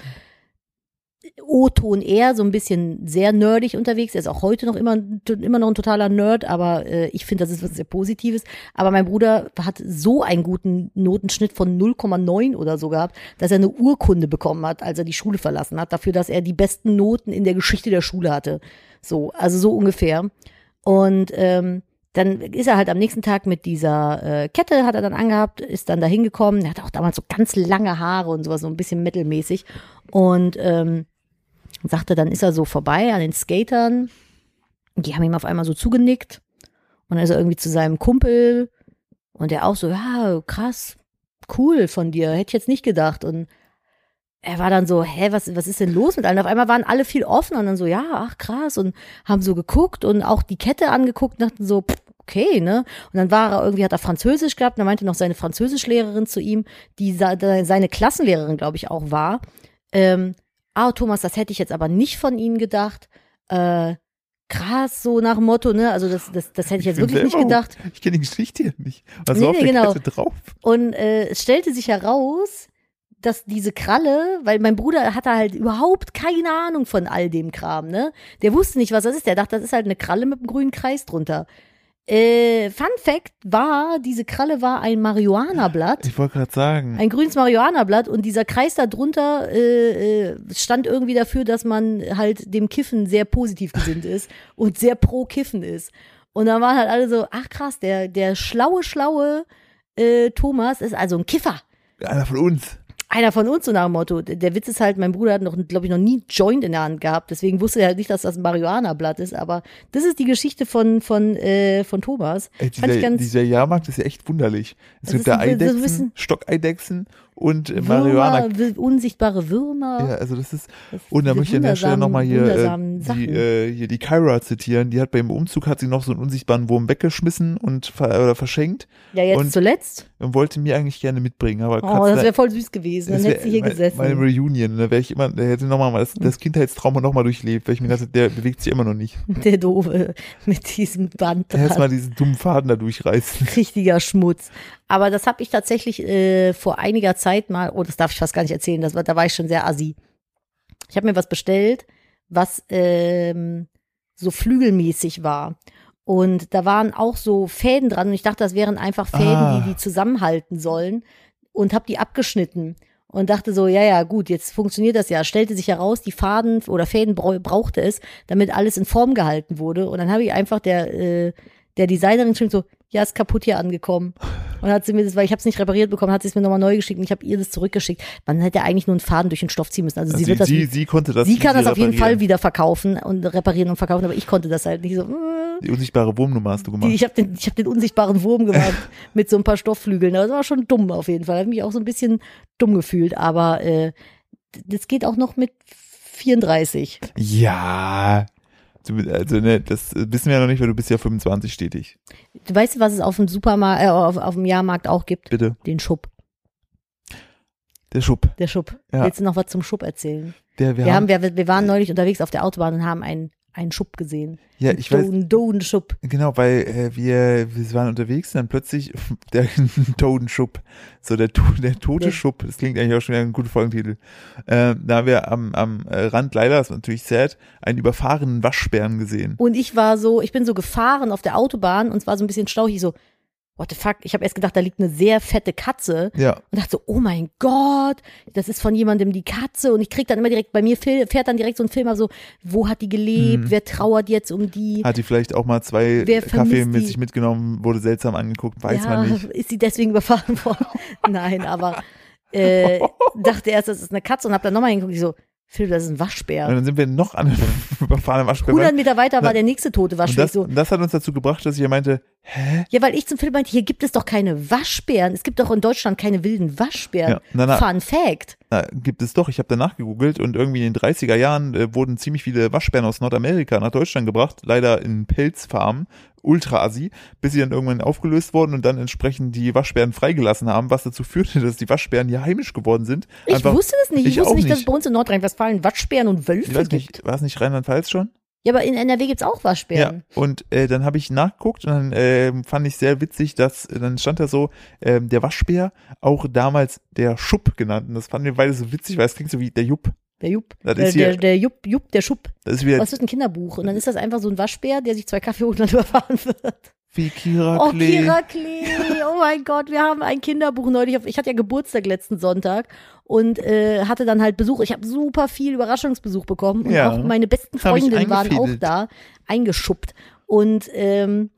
O-Ton eher so ein bisschen sehr nerdig unterwegs. Er ist auch heute noch immer, immer noch ein totaler Nerd, aber äh, ich finde, das ist was sehr Positives. Aber mein Bruder hat so einen guten Notenschnitt von 0,9 oder so gehabt, dass er eine Urkunde bekommen hat, als er die Schule verlassen hat, dafür, dass er die besten Noten in der Geschichte der Schule hatte. So, also so ungefähr. Und ähm, dann ist er halt am nächsten Tag mit dieser äh, Kette, hat er dann angehabt, ist dann da hingekommen. Er hatte auch damals so ganz lange Haare und sowas, so ein bisschen metalmäßig. Und ähm, sagte, dann ist er so vorbei an den Skatern. Und die haben ihm auf einmal so zugenickt. Und dann ist er irgendwie zu seinem Kumpel. Und der auch so, ja, krass, cool von dir, hätte ich jetzt nicht gedacht. Und er war dann so, hä, was, was ist denn los mit allen? Auf einmal waren alle viel offener und dann so, ja, ach krass und haben so geguckt und auch die Kette angeguckt und dachten so, pff, okay, ne? Und dann war er irgendwie, hat er Französisch gehabt, und dann meinte noch seine Französischlehrerin zu ihm, die seine Klassenlehrerin, glaube ich, auch war, ähm, ah, Thomas, das hätte ich jetzt aber nicht von Ihnen gedacht, äh, krass, so nach dem Motto, ne? Also das, das, das hätte ich jetzt bin wirklich nicht gedacht. Ich kenne die Geschichte ja nicht. Was Nee, war auf nee, der genau. Kette drauf? Und äh, es stellte sich heraus, dass diese Kralle, weil mein Bruder hatte halt überhaupt keine Ahnung von all dem Kram, ne? Der wusste nicht, was das ist. Der dachte, das ist halt eine Kralle mit einem grünen Kreis drunter. Äh, Fun Fact war, diese Kralle war ein Marihuana-Blatt. Ich wollte gerade sagen. Ein grünes Marihuana-Blatt und dieser Kreis da drunter äh, äh, stand irgendwie dafür, dass man halt dem Kiffen sehr positiv gesinnt ist (laughs) und sehr pro Kiffen ist. Und dann waren halt alle so, ach krass, der, der schlaue, schlaue äh, Thomas ist also ein Kiffer. Einer von uns. Einer von uns, so nach dem Motto. Der Witz ist halt, mein Bruder hat noch, glaube ich, noch nie Joint in der Hand gehabt. Deswegen wusste er halt nicht, dass das ein Marihuana-Blatt ist. Aber das ist die Geschichte von, von, äh, von Thomas. Ey, Fand ich dieser, ganz dieser Jahrmarkt ist ja echt wunderlich. Es gibt da Eidechsen, Stockeidechsen und Marihuana. Würmer, unsichtbare Würmer. Ja, also das ist, Das- und da möchte ich an der Stelle nochmal hier, äh, die, äh, hier die Kyra zitieren. Die hat beim Umzug, hat sie noch so einen unsichtbaren Wurm weggeschmissen und ver oder verschenkt Ja, jetzt und- zuletzt. und wollte mir eigentlich gerne mitbringen. Aber Oh, das wäre voll süß gewesen. Dann hätte sie hier wär gesessen. Meine Reunion, da wäre ich immer, da hätte nochmal das, das Kindheitstrauma nochmal durchlebt, weil ich mir dachte, der bewegt sich immer noch nicht. (laughs) Der Doofe mit diesem Band. Erstmal diesen dummen Faden da durchreißen. Richtiger Schmutz. Aber das habe ich tatsächlich äh, vor einiger Zeit mal, oh, das darf ich fast gar nicht erzählen, das war, da war ich schon sehr assi. Ich habe mir was bestellt, was ähm, so flügelmäßig war. Und da waren auch so Fäden dran und ich dachte, das wären einfach Fäden, Ah. die die zusammenhalten sollen und habe die abgeschnitten und dachte so, ja, ja, gut, jetzt funktioniert das ja. Stellte sich heraus, die Faden oder Fäden brau- brauchte es, damit alles in Form gehalten wurde. Und dann habe ich einfach der, äh, der Designerin geschrieben so, ja, ist kaputt hier angekommen. Und hat sie mir das, weil ich habe es nicht repariert bekommen, hat sie es mir nochmal neu geschickt und ich habe ihr das zurückgeschickt. Man hätte eigentlich nur einen Faden durch den Stoff ziehen müssen. Also sie, sie, wird das, sie, sie konnte das sie kann das auf jeden. Fall wieder verkaufen und reparieren und verkaufen, aber ich konnte das halt nicht so. mm. Die unsichtbare Wurmnummer hast du gemacht. Ich habe den, ich hab den unsichtbaren Wurm gemacht (laughs) mit so ein paar Stoffflügeln. Das war schon dumm auf jeden Fall. Hat mich auch so ein bisschen dumm gefühlt. Aber äh, das geht auch noch mit 34. ja. Also, ne, das wissen wir ja noch nicht, weil du bist ja 25 stetig. Du weißt, was es auf dem Supermarkt, äh, auf, auf dem Jahrmarkt auch gibt? Bitte. Den Schub. Der Schub. Der Schub. Ja. Willst du noch was zum Schub erzählen? Der, wir, Wir, haben, haben, wir, wir waren neulich unterwegs auf der Autobahn und haben einen, einen Schub gesehen. ja, ich weiß, Einen Doden-Schub. genau, weil äh, wir, wir waren unterwegs und dann plötzlich (laughs) der (laughs) Totenschub, so der, der tote Der- Schub, das klingt eigentlich auch schon wieder ein guter Folgentitel. Äh, da haben wir am, am äh, Rand, leider, das war natürlich sad, einen überfahrenen Waschbären gesehen. Und ich war so, ich bin so gefahren auf der Autobahn und es war so ein bisschen stauchig, so, what the fuck? Ich habe erst gedacht, da liegt eine sehr fette Katze. Ja, und dachte so, oh mein Gott, das ist von jemandem die Katze und ich krieg dann immer direkt, bei mir fäh- fährt dann direkt so ein Film ab so, wo hat die gelebt, wer trauert jetzt um die? hat die vielleicht auch mal zwei Kaffee mit sich mitgenommen, wurde seltsam angeguckt, weiß ja, man nicht. ist sie deswegen überfahren worden? (laughs) Nein, aber äh, dachte erst, das ist eine Katze und hab dann nochmal hingeguckt, ich so, Philipp, das ist ein Waschbär. Und dann sind wir noch an einem (laughs) überfahrenen Waschbär. 100 Meter weiter war der nächste tote Und Waschbär. das, Ich so, das hat uns dazu gebracht, dass ich meinte, hä? ja, weil ich zum Philipp meinte, hier gibt es doch keine Waschbären. Es gibt doch in Deutschland keine wilden Waschbären. Ja, na, na. Fun Fact. Na, gibt es doch. Ich habe danach gegoogelt und irgendwie in den 30er Jahren äh, wurden ziemlich viele Waschbären aus Nordamerika nach Deutschland gebracht, leider in Pelzfarmen, ultra-assi, bis sie dann irgendwann aufgelöst wurden und dann entsprechend die Waschbären freigelassen haben, was dazu führte, dass die Waschbären hier heimisch geworden sind. Ich Einfach- wusste das nicht. Ich, ich wusste nicht, dass es nicht. bei uns in Nordrhein-Westfalen Waschbären und Wölfe Ich weiß gibt. nicht, war es nicht Rheinland-Pfalz schon? Ja, aber in NRW gibt's auch Ja, Waschbären. und äh, dann habe ich nachgeguckt und dann äh, fand ich sehr witzig, dass äh, dann stand da so, ähm, der Waschbär, auch damals der Schupp genannt. Und das fanden wir beide so witzig, weil es klingt so wie der Jupp. Der Jupp. Das Der, ist hier- der, der Jupp, Jupp, der Schupp. Das ist wieder Was ist ein Kinderbuch? Und dann ist das einfach so ein Waschbär, der sich zwei Kaffee holt und (laughs) dann überfahren wird. wie Kira Oh, Klee. Kira Klee. Oh mein Gott, wir haben ein Kinderbuch neulich. auf- Ich hatte ja Geburtstag letzten Sonntag und äh, hatte dann halt Besuch. Ich habe super viel Überraschungsbesuch bekommen. Und Ja. auch meine besten Freundinnen waren auch da, eingeschuppt. Und ähm,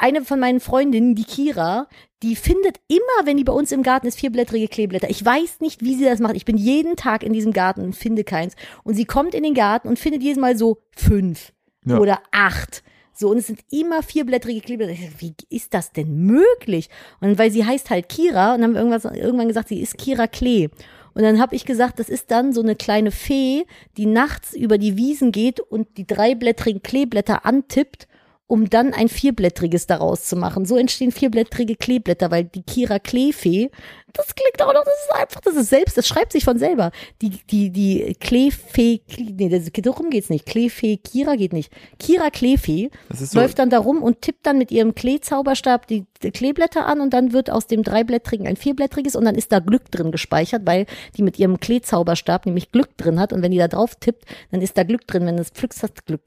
eine von meinen Freundinnen, die Kira, die findet immer, wenn die bei uns im Garten ist, vierblättrige Kleeblätter. Ich weiß nicht, wie sie das macht. Ich bin jeden Tag in diesem Garten und finde keins. Und sie kommt in den Garten und findet jedes Mal so fünf Ja. oder acht. So, und es sind immer vierblättrige Kleeblätter. Wie ist das denn möglich? Und weil sie heißt halt Kira, und dann haben wir irgendwas, irgendwann gesagt, sie ist Kira Klee. Und dann habe ich gesagt, das ist dann so eine kleine Fee, die nachts über die Wiesen geht und die dreiblättrigen Kleeblätter antippt, um dann ein vierblättriges daraus zu machen. So entstehen vierblättrige Kleeblätter, weil die Kira Kleefee, das klingt auch noch, das ist einfach, das ist selbst, das schreibt sich von selber. Die, die, die Kleefee, Kle- nee, das, darum geht's nicht. Kleefee, Kira geht nicht. Kira Kleefee so, läuft dann da rum und tippt dann mit ihrem Kleezauberstab die, die Kleeblätter an und dann wird aus dem dreiblättrigen ein vierblättriges und dann ist da Glück drin gespeichert, weil die mit ihrem Kleezauberstab nämlich Glück drin hat und wenn die da drauf tippt, dann ist da Glück drin. Wenn du es pflückst, hast du Glück.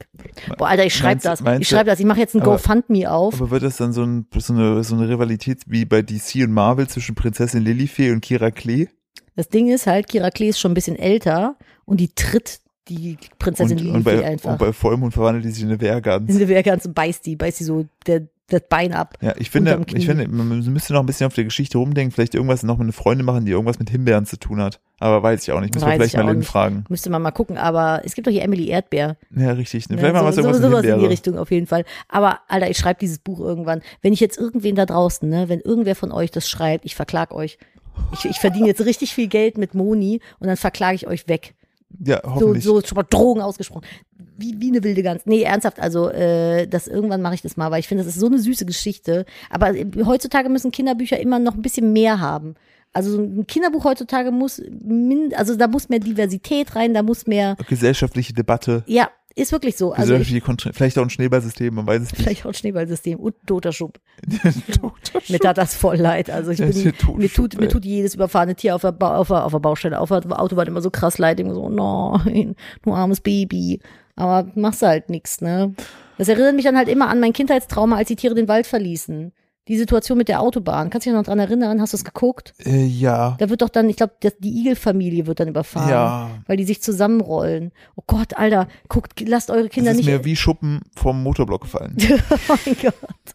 Boah, Alter, ich schreibe das. meinst Ich schreibe das. Ich mache jetzt ein GoFundMe auf. aber wird das dann so, ein, so, eine, so eine Rivalität wie bei DC und Marvel zwischen Prinzessin Lilifee und Kira Klee? Das Ding ist halt, Kira Klee ist schon ein bisschen älter und die tritt die Prinzessin Und, Lilifee und, bei, einfach. und bei Vollmond verwandelt die sich in eine Wehrgans. Diese wäre ganz beißt die, beißt die so der, das Bein ab. Ja, ich finde, ich finde, man müsste noch ein bisschen auf der Geschichte rumdenken, vielleicht irgendwas noch mit einer Freundin machen, die irgendwas mit Himbeeren zu tun hat. Aber weiß ich auch nicht. Müssen wir vielleicht ich mal Lynn fragen. Müsste man mal gucken, aber es gibt doch hier Emily Erdbeer. Ja, richtig. Ne? Ne, Vielleicht mal was so, irgendwas so, sowas in die. Richtung auf jeden Fall. Aber Alter, ich schreibe dieses Buch irgendwann. Wenn ich jetzt irgendwen da draußen, ne, wenn irgendwer von euch das schreibt, ich verklag euch. Ich, ich verdiene jetzt richtig viel Geld mit Moni und dann verklage ich euch weg. Ja, So, hoffentlich. so schon mal Drogen ausgesprochen. Wie, wie eine wilde Gans. Nee, ernsthaft, also äh, das irgendwann mache ich das mal, weil ich finde, das ist so eine süße Geschichte. Aber äh, heutzutage müssen Kinderbücher immer noch ein bisschen mehr haben. Also so ein Kinderbuch heutzutage muss, min, also da muss mehr Diversität rein, da muss mehr, Gesellschaftliche Debatte, ja, ist wirklich so. Also ich, vielleicht auch ein Schneeballsystem, man weiß es nicht. vielleicht auch ein Schneeballsystem und ein (laughs) toter Schub. Mir tat das voll leid. Also ich bin, mir tut, mir tut jedes überfahrene Tier auf der, ba auf, der, auf der Baustelle, auf der Autobahn immer so krass leid. Ich so, nein, du armes Baby. Aber machst du halt nix, ne? Das erinnert mich dann halt immer an mein Kindheitstrauma, als die Tiere den Wald verließen. Die Situation mit der Autobahn. Kannst du dich noch dran erinnern? Hast du es geguckt? Äh, ja. Da wird doch dann, ich glaube, die Igelfamilie wird dann überfahren. Ja. Weil die sich zusammenrollen. Oh Gott, Alter, guckt, lasst eure Das Kinder ist nicht. mir wie Schuppen vom Motorblock gefallen. (laughs) oh mein Gott.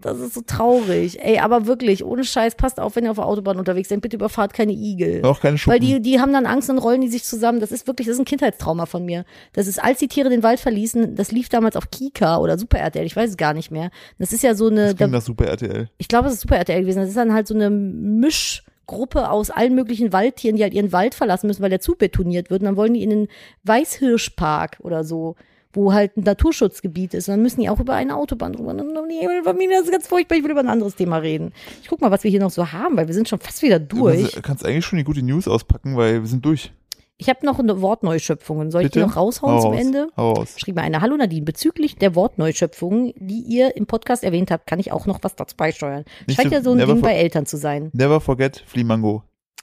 Das ist so traurig. Ey, aber wirklich, ohne Scheiß, passt auf, wenn ihr auf der Autobahn unterwegs seid. Bitte überfahrt keine Igel. Auch keine Schuppen. Weil die, die haben dann Angst und rollen die sich zusammen. Das ist wirklich, das ist ein Kindheitstrauma von mir. Das ist, als die Tiere den Wald verließen, das lief damals auf Kika oder Super RTL, ich weiß es gar nicht mehr. Das ist ja so eine, das da, klingt nach Super RTL. ich glaube, es ist Super RTL gewesen. Das ist dann halt so eine Mischgruppe aus allen möglichen Waldtieren, die halt ihren Wald verlassen müssen, weil der Zug betoniert wird. Und dann wollen die in den Weißhirschpark oder so, wo halt ein Naturschutzgebiet ist. Und dann müssen die auch über eine Autobahn drüber. Das ist ganz furchtbar. Ich will über ein anderes Thema reden. Ich guck mal, was wir hier noch so haben, weil wir sind schon fast wieder durch. Du kannst eigentlich schon die gute News auspacken, weil wir sind durch. Ich habe noch eine Wortneuschöpfung. Soll ich die noch raushauen Hau zum. Ende? Hau raus. Schrieb mir eine Hallo Nadine, bezüglich der Wortneuschöpfungen, die ihr im Podcast erwähnt habt, kann ich auch noch was dazu beisteuern. Scheint so- ja so ein Ding for- bei Eltern zu sein. Never forget Flimango.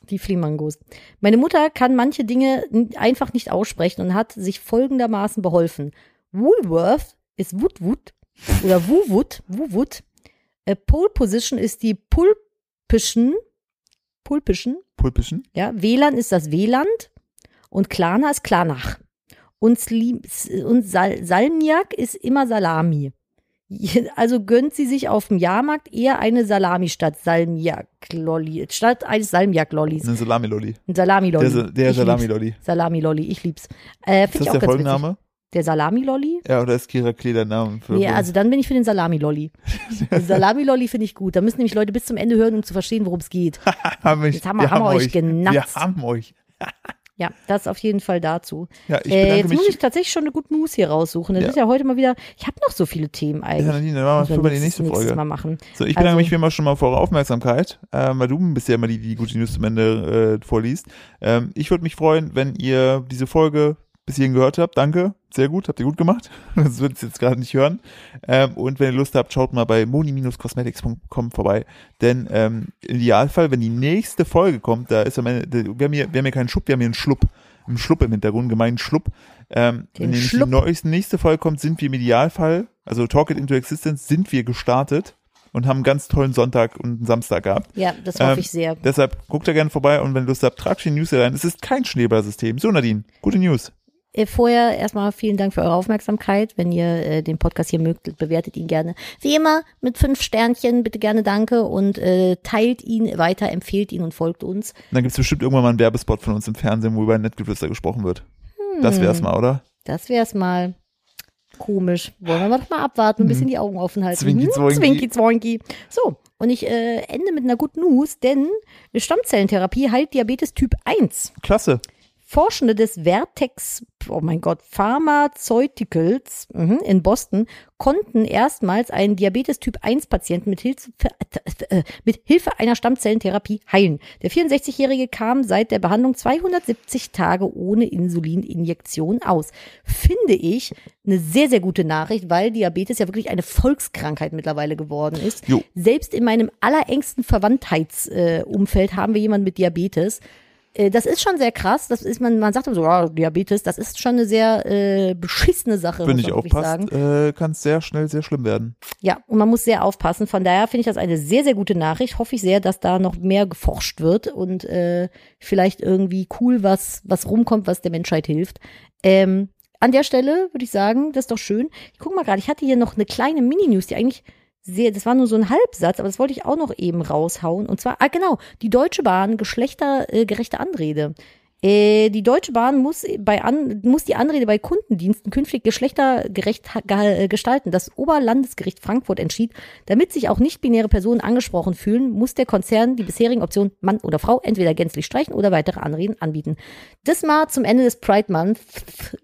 Die Fliehmangos. Meine Mutter kann manche Dinge einfach nicht aussprechen und hat sich folgendermaßen beholfen. Woolworth ist Woodwood oder Wowood, Wowood. Äh, Pole Position ist die Pulpischen, Pulpischen, Pulpischen. ja. WLAN ist das WLAnd und Klana ist Klanach. Und, Sli und Sal Salmiak ist immer Salami. (laughs) Also gönnt sie sich auf dem Jahrmarkt eher eine Salami statt Salmiak-Lolli, statt eines Salmiak-Lollis. Ein Salami-Lolli. Ein Salami-Lolli. Der, der. Salami-Lolli. Salami-Lolli, ich lieb's. Äh, Ist das ich der auch witzig. Folgenname? Der Salami-Lolli? Ja, oder ist Kira Klee der Name? Für Nee, also dann bin ich für den Salami-Lolli. (laughs) Salami-Lolli finde ich gut. Da müssen nämlich Leute bis zum Ende hören, um zu verstehen, worum es geht. (laughs) haben wir, Jetzt haben wir- haben wir euch genatzt. Wir haben euch. Ja, das auf jeden Fall dazu. Ja, ich Äh, jetzt muss mich. ich tatsächlich schon eine gute News hier raussuchen. Das Ja. ist ja heute mal wieder. Ich habe noch so viele Themen ja, eigentlich. Nadine, dann machen wir für die nächste Folge. Mal machen. So, ich bedanke Also- mich wie immer schon mal für eure Aufmerksamkeit, ähm, weil du bist ja immer die, die gute News zum Ende äh, vorliest. Ähm, ich würde mich freuen, wenn ihr diese Folge bis hierhin gehört habt. Danke, sehr gut, habt ihr gut gemacht. (laughs) Das wird es jetzt gerade nicht hören. Ähm, und wenn ihr Lust habt, schaut mal bei moni-cosmetics.com vorbei. Denn ähm, im Idealfall, wenn die nächste Folge kommt, da ist am Ende, wir haben hier, wir haben hier keinen Schlupp, wir haben hier einen Schlupp. Einen Schlupp im Hintergrund, gemeinen Schlupp. Ähm, Den wenn nämlich Schlupp. die neueste, nächste Folge kommt, sind wir im Idealfall, also Talk It Into Existence, sind wir gestartet und haben einen ganz tollen Sonntag und einen Samstag gehabt. Ja, das hoffe Ähm, ich sehr. Deshalb guckt da gerne vorbei und wenn ihr Lust habt, tragt die News rein. Es ist kein Schneeballsystem. So, Nadine, gute News. Äh, Vorher erstmal vielen Dank für eure Aufmerksamkeit. Wenn ihr äh, den Podcast hier mögt, bewertet ihn gerne. Wie immer mit fünf Sternchen, bitte gerne danke und äh, teilt ihn weiter, empfehlt ihn und folgt uns. Und dann gibt's bestimmt irgendwann mal einen Werbespot von uns im Fernsehen, wo über Nettgeflüster gesprochen wird. Das wär's mal, oder? Das wär's mal. Komisch. Wollen wir doch mal abwarten, ein bisschen die Augen offen halten. Zwinki, Hm, zwoinki. Zwinki, zwoinki. So, und ich äh, ende mit einer guten News, denn Stammzellentherapie heilt Diabetes Typ 1. Klasse. Forschende des Vertex, oh mein Gott, Pharmaceuticals mhm, in Boston konnten erstmals einen Diabetes Typ 1 Patienten mit Hilfe, äh, mit Hilfe einer Stammzellentherapie heilen. Der 64-Jährige kam seit der Behandlung 270 Tage ohne Insulininjektion aus. Finde ich eine sehr, sehr gute Nachricht, weil Diabetes ja wirklich eine Volkskrankheit mittlerweile geworden ist. Jo. Selbst in meinem allerengsten Verwandtheitsumfeld äh, haben wir jemanden mit Diabetes. Äh, Das ist schon sehr krass. Das ist man, man sagt immer so, ja, Diabetes, das ist schon eine sehr äh, beschissene Sache. Wenn wirklich aufpasst, äh, kann es sehr schnell sehr schlimm werden. Ja, und man muss sehr aufpassen. Von daher finde ich das eine sehr, sehr gute Nachricht. Hoffe ich sehr, dass da noch mehr geforscht wird und äh, vielleicht irgendwie cool was, was rumkommt, was der Menschheit hilft. Ähm, an der Stelle würde ich sagen, das ist doch schön. Ich gucke mal gerade, ich hatte hier noch eine kleine Mini-News, die eigentlich sehr, das war nur so ein Halbsatz, aber das wollte ich auch noch eben raushauen. Und zwar, ah genau, die Deutsche Bahn, geschlechtergerechte Anrede. Äh, die Deutsche Bahn muss, bei an, muss die Anrede bei Kundendiensten künftig geschlechtergerecht äh, gestalten. Das Oberlandesgericht Frankfurt entschied, damit sich auch nicht-binäre Personen angesprochen fühlen, muss der Konzern die bisherigen Optionen Mann oder Frau entweder gänzlich streichen oder weitere Anreden anbieten. Das mal zum Ende des Pride Month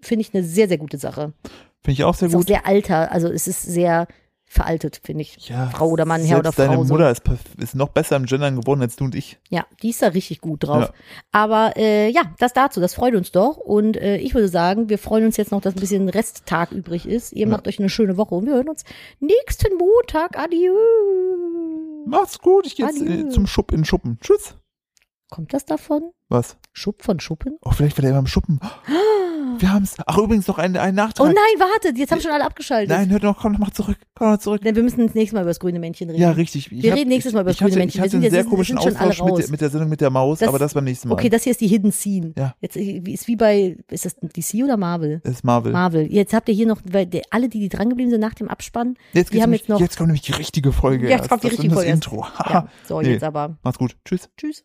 finde ich eine sehr, sehr gute Sache. Finde ich auch sehr Ist auch gut. sehr alter, also es ist sehr veraltet, finde ich. ja, Frau oder Mann, Herr oder Deine Frau, so. Mutter ist, ist noch besser im Gendern geworden als du und ich. Ja, die ist da richtig gut drauf. Ja. Aber äh, ja, das dazu, das freut uns doch. Und äh, ich würde sagen, wir freuen uns jetzt noch, dass ein bisschen Resttag übrig ist. Ihr macht euch eine schöne Woche und wir hören uns nächsten Montag. Adieu. Macht's gut, ich gehe jetzt äh, zum Schupp in Schuppen. Tschüss. Kommt das davon? Was? Schupp von Schuppen? Oh, vielleicht war der immer im Schuppen. (gasps) Wir haben's. Ach, übrigens noch ein, ein Nachtrag. Oh nein, wartet, jetzt haben schon alle abgeschaltet. Nein, hört noch, komm noch mal zurück. Komm noch zurück. Denn wir müssen das nächste Mal über das grüne Männchen reden. Ja, richtig. Ich Wir hab- reden nächstes Mal über das ich hatte, grüne Ich Männchen. Wir hatte sind einen jetzt- sehr sind komischen Austausch mit, mit der Sendung mit der Maus, Das- aber das beim nächsten Mal. Okay, das hier ist die Hidden Scene. Ja. Jetzt äh, ist wie bei, ist das DC oder Marvel? das ist Marvel. Marvel. Jetzt habt ihr hier noch, weil der, alle, die, die drangeblieben sind nach dem Abspann, Jetzt, die haben nämlich, jetzt noch. jetzt kommt nämlich die richtige Folge. Jetzt erst. kommt die das richtige Folge Das. Intro. ja, (laughs) so, Nee. jetzt aber. Macht's gut. Tschüss. Tschüss.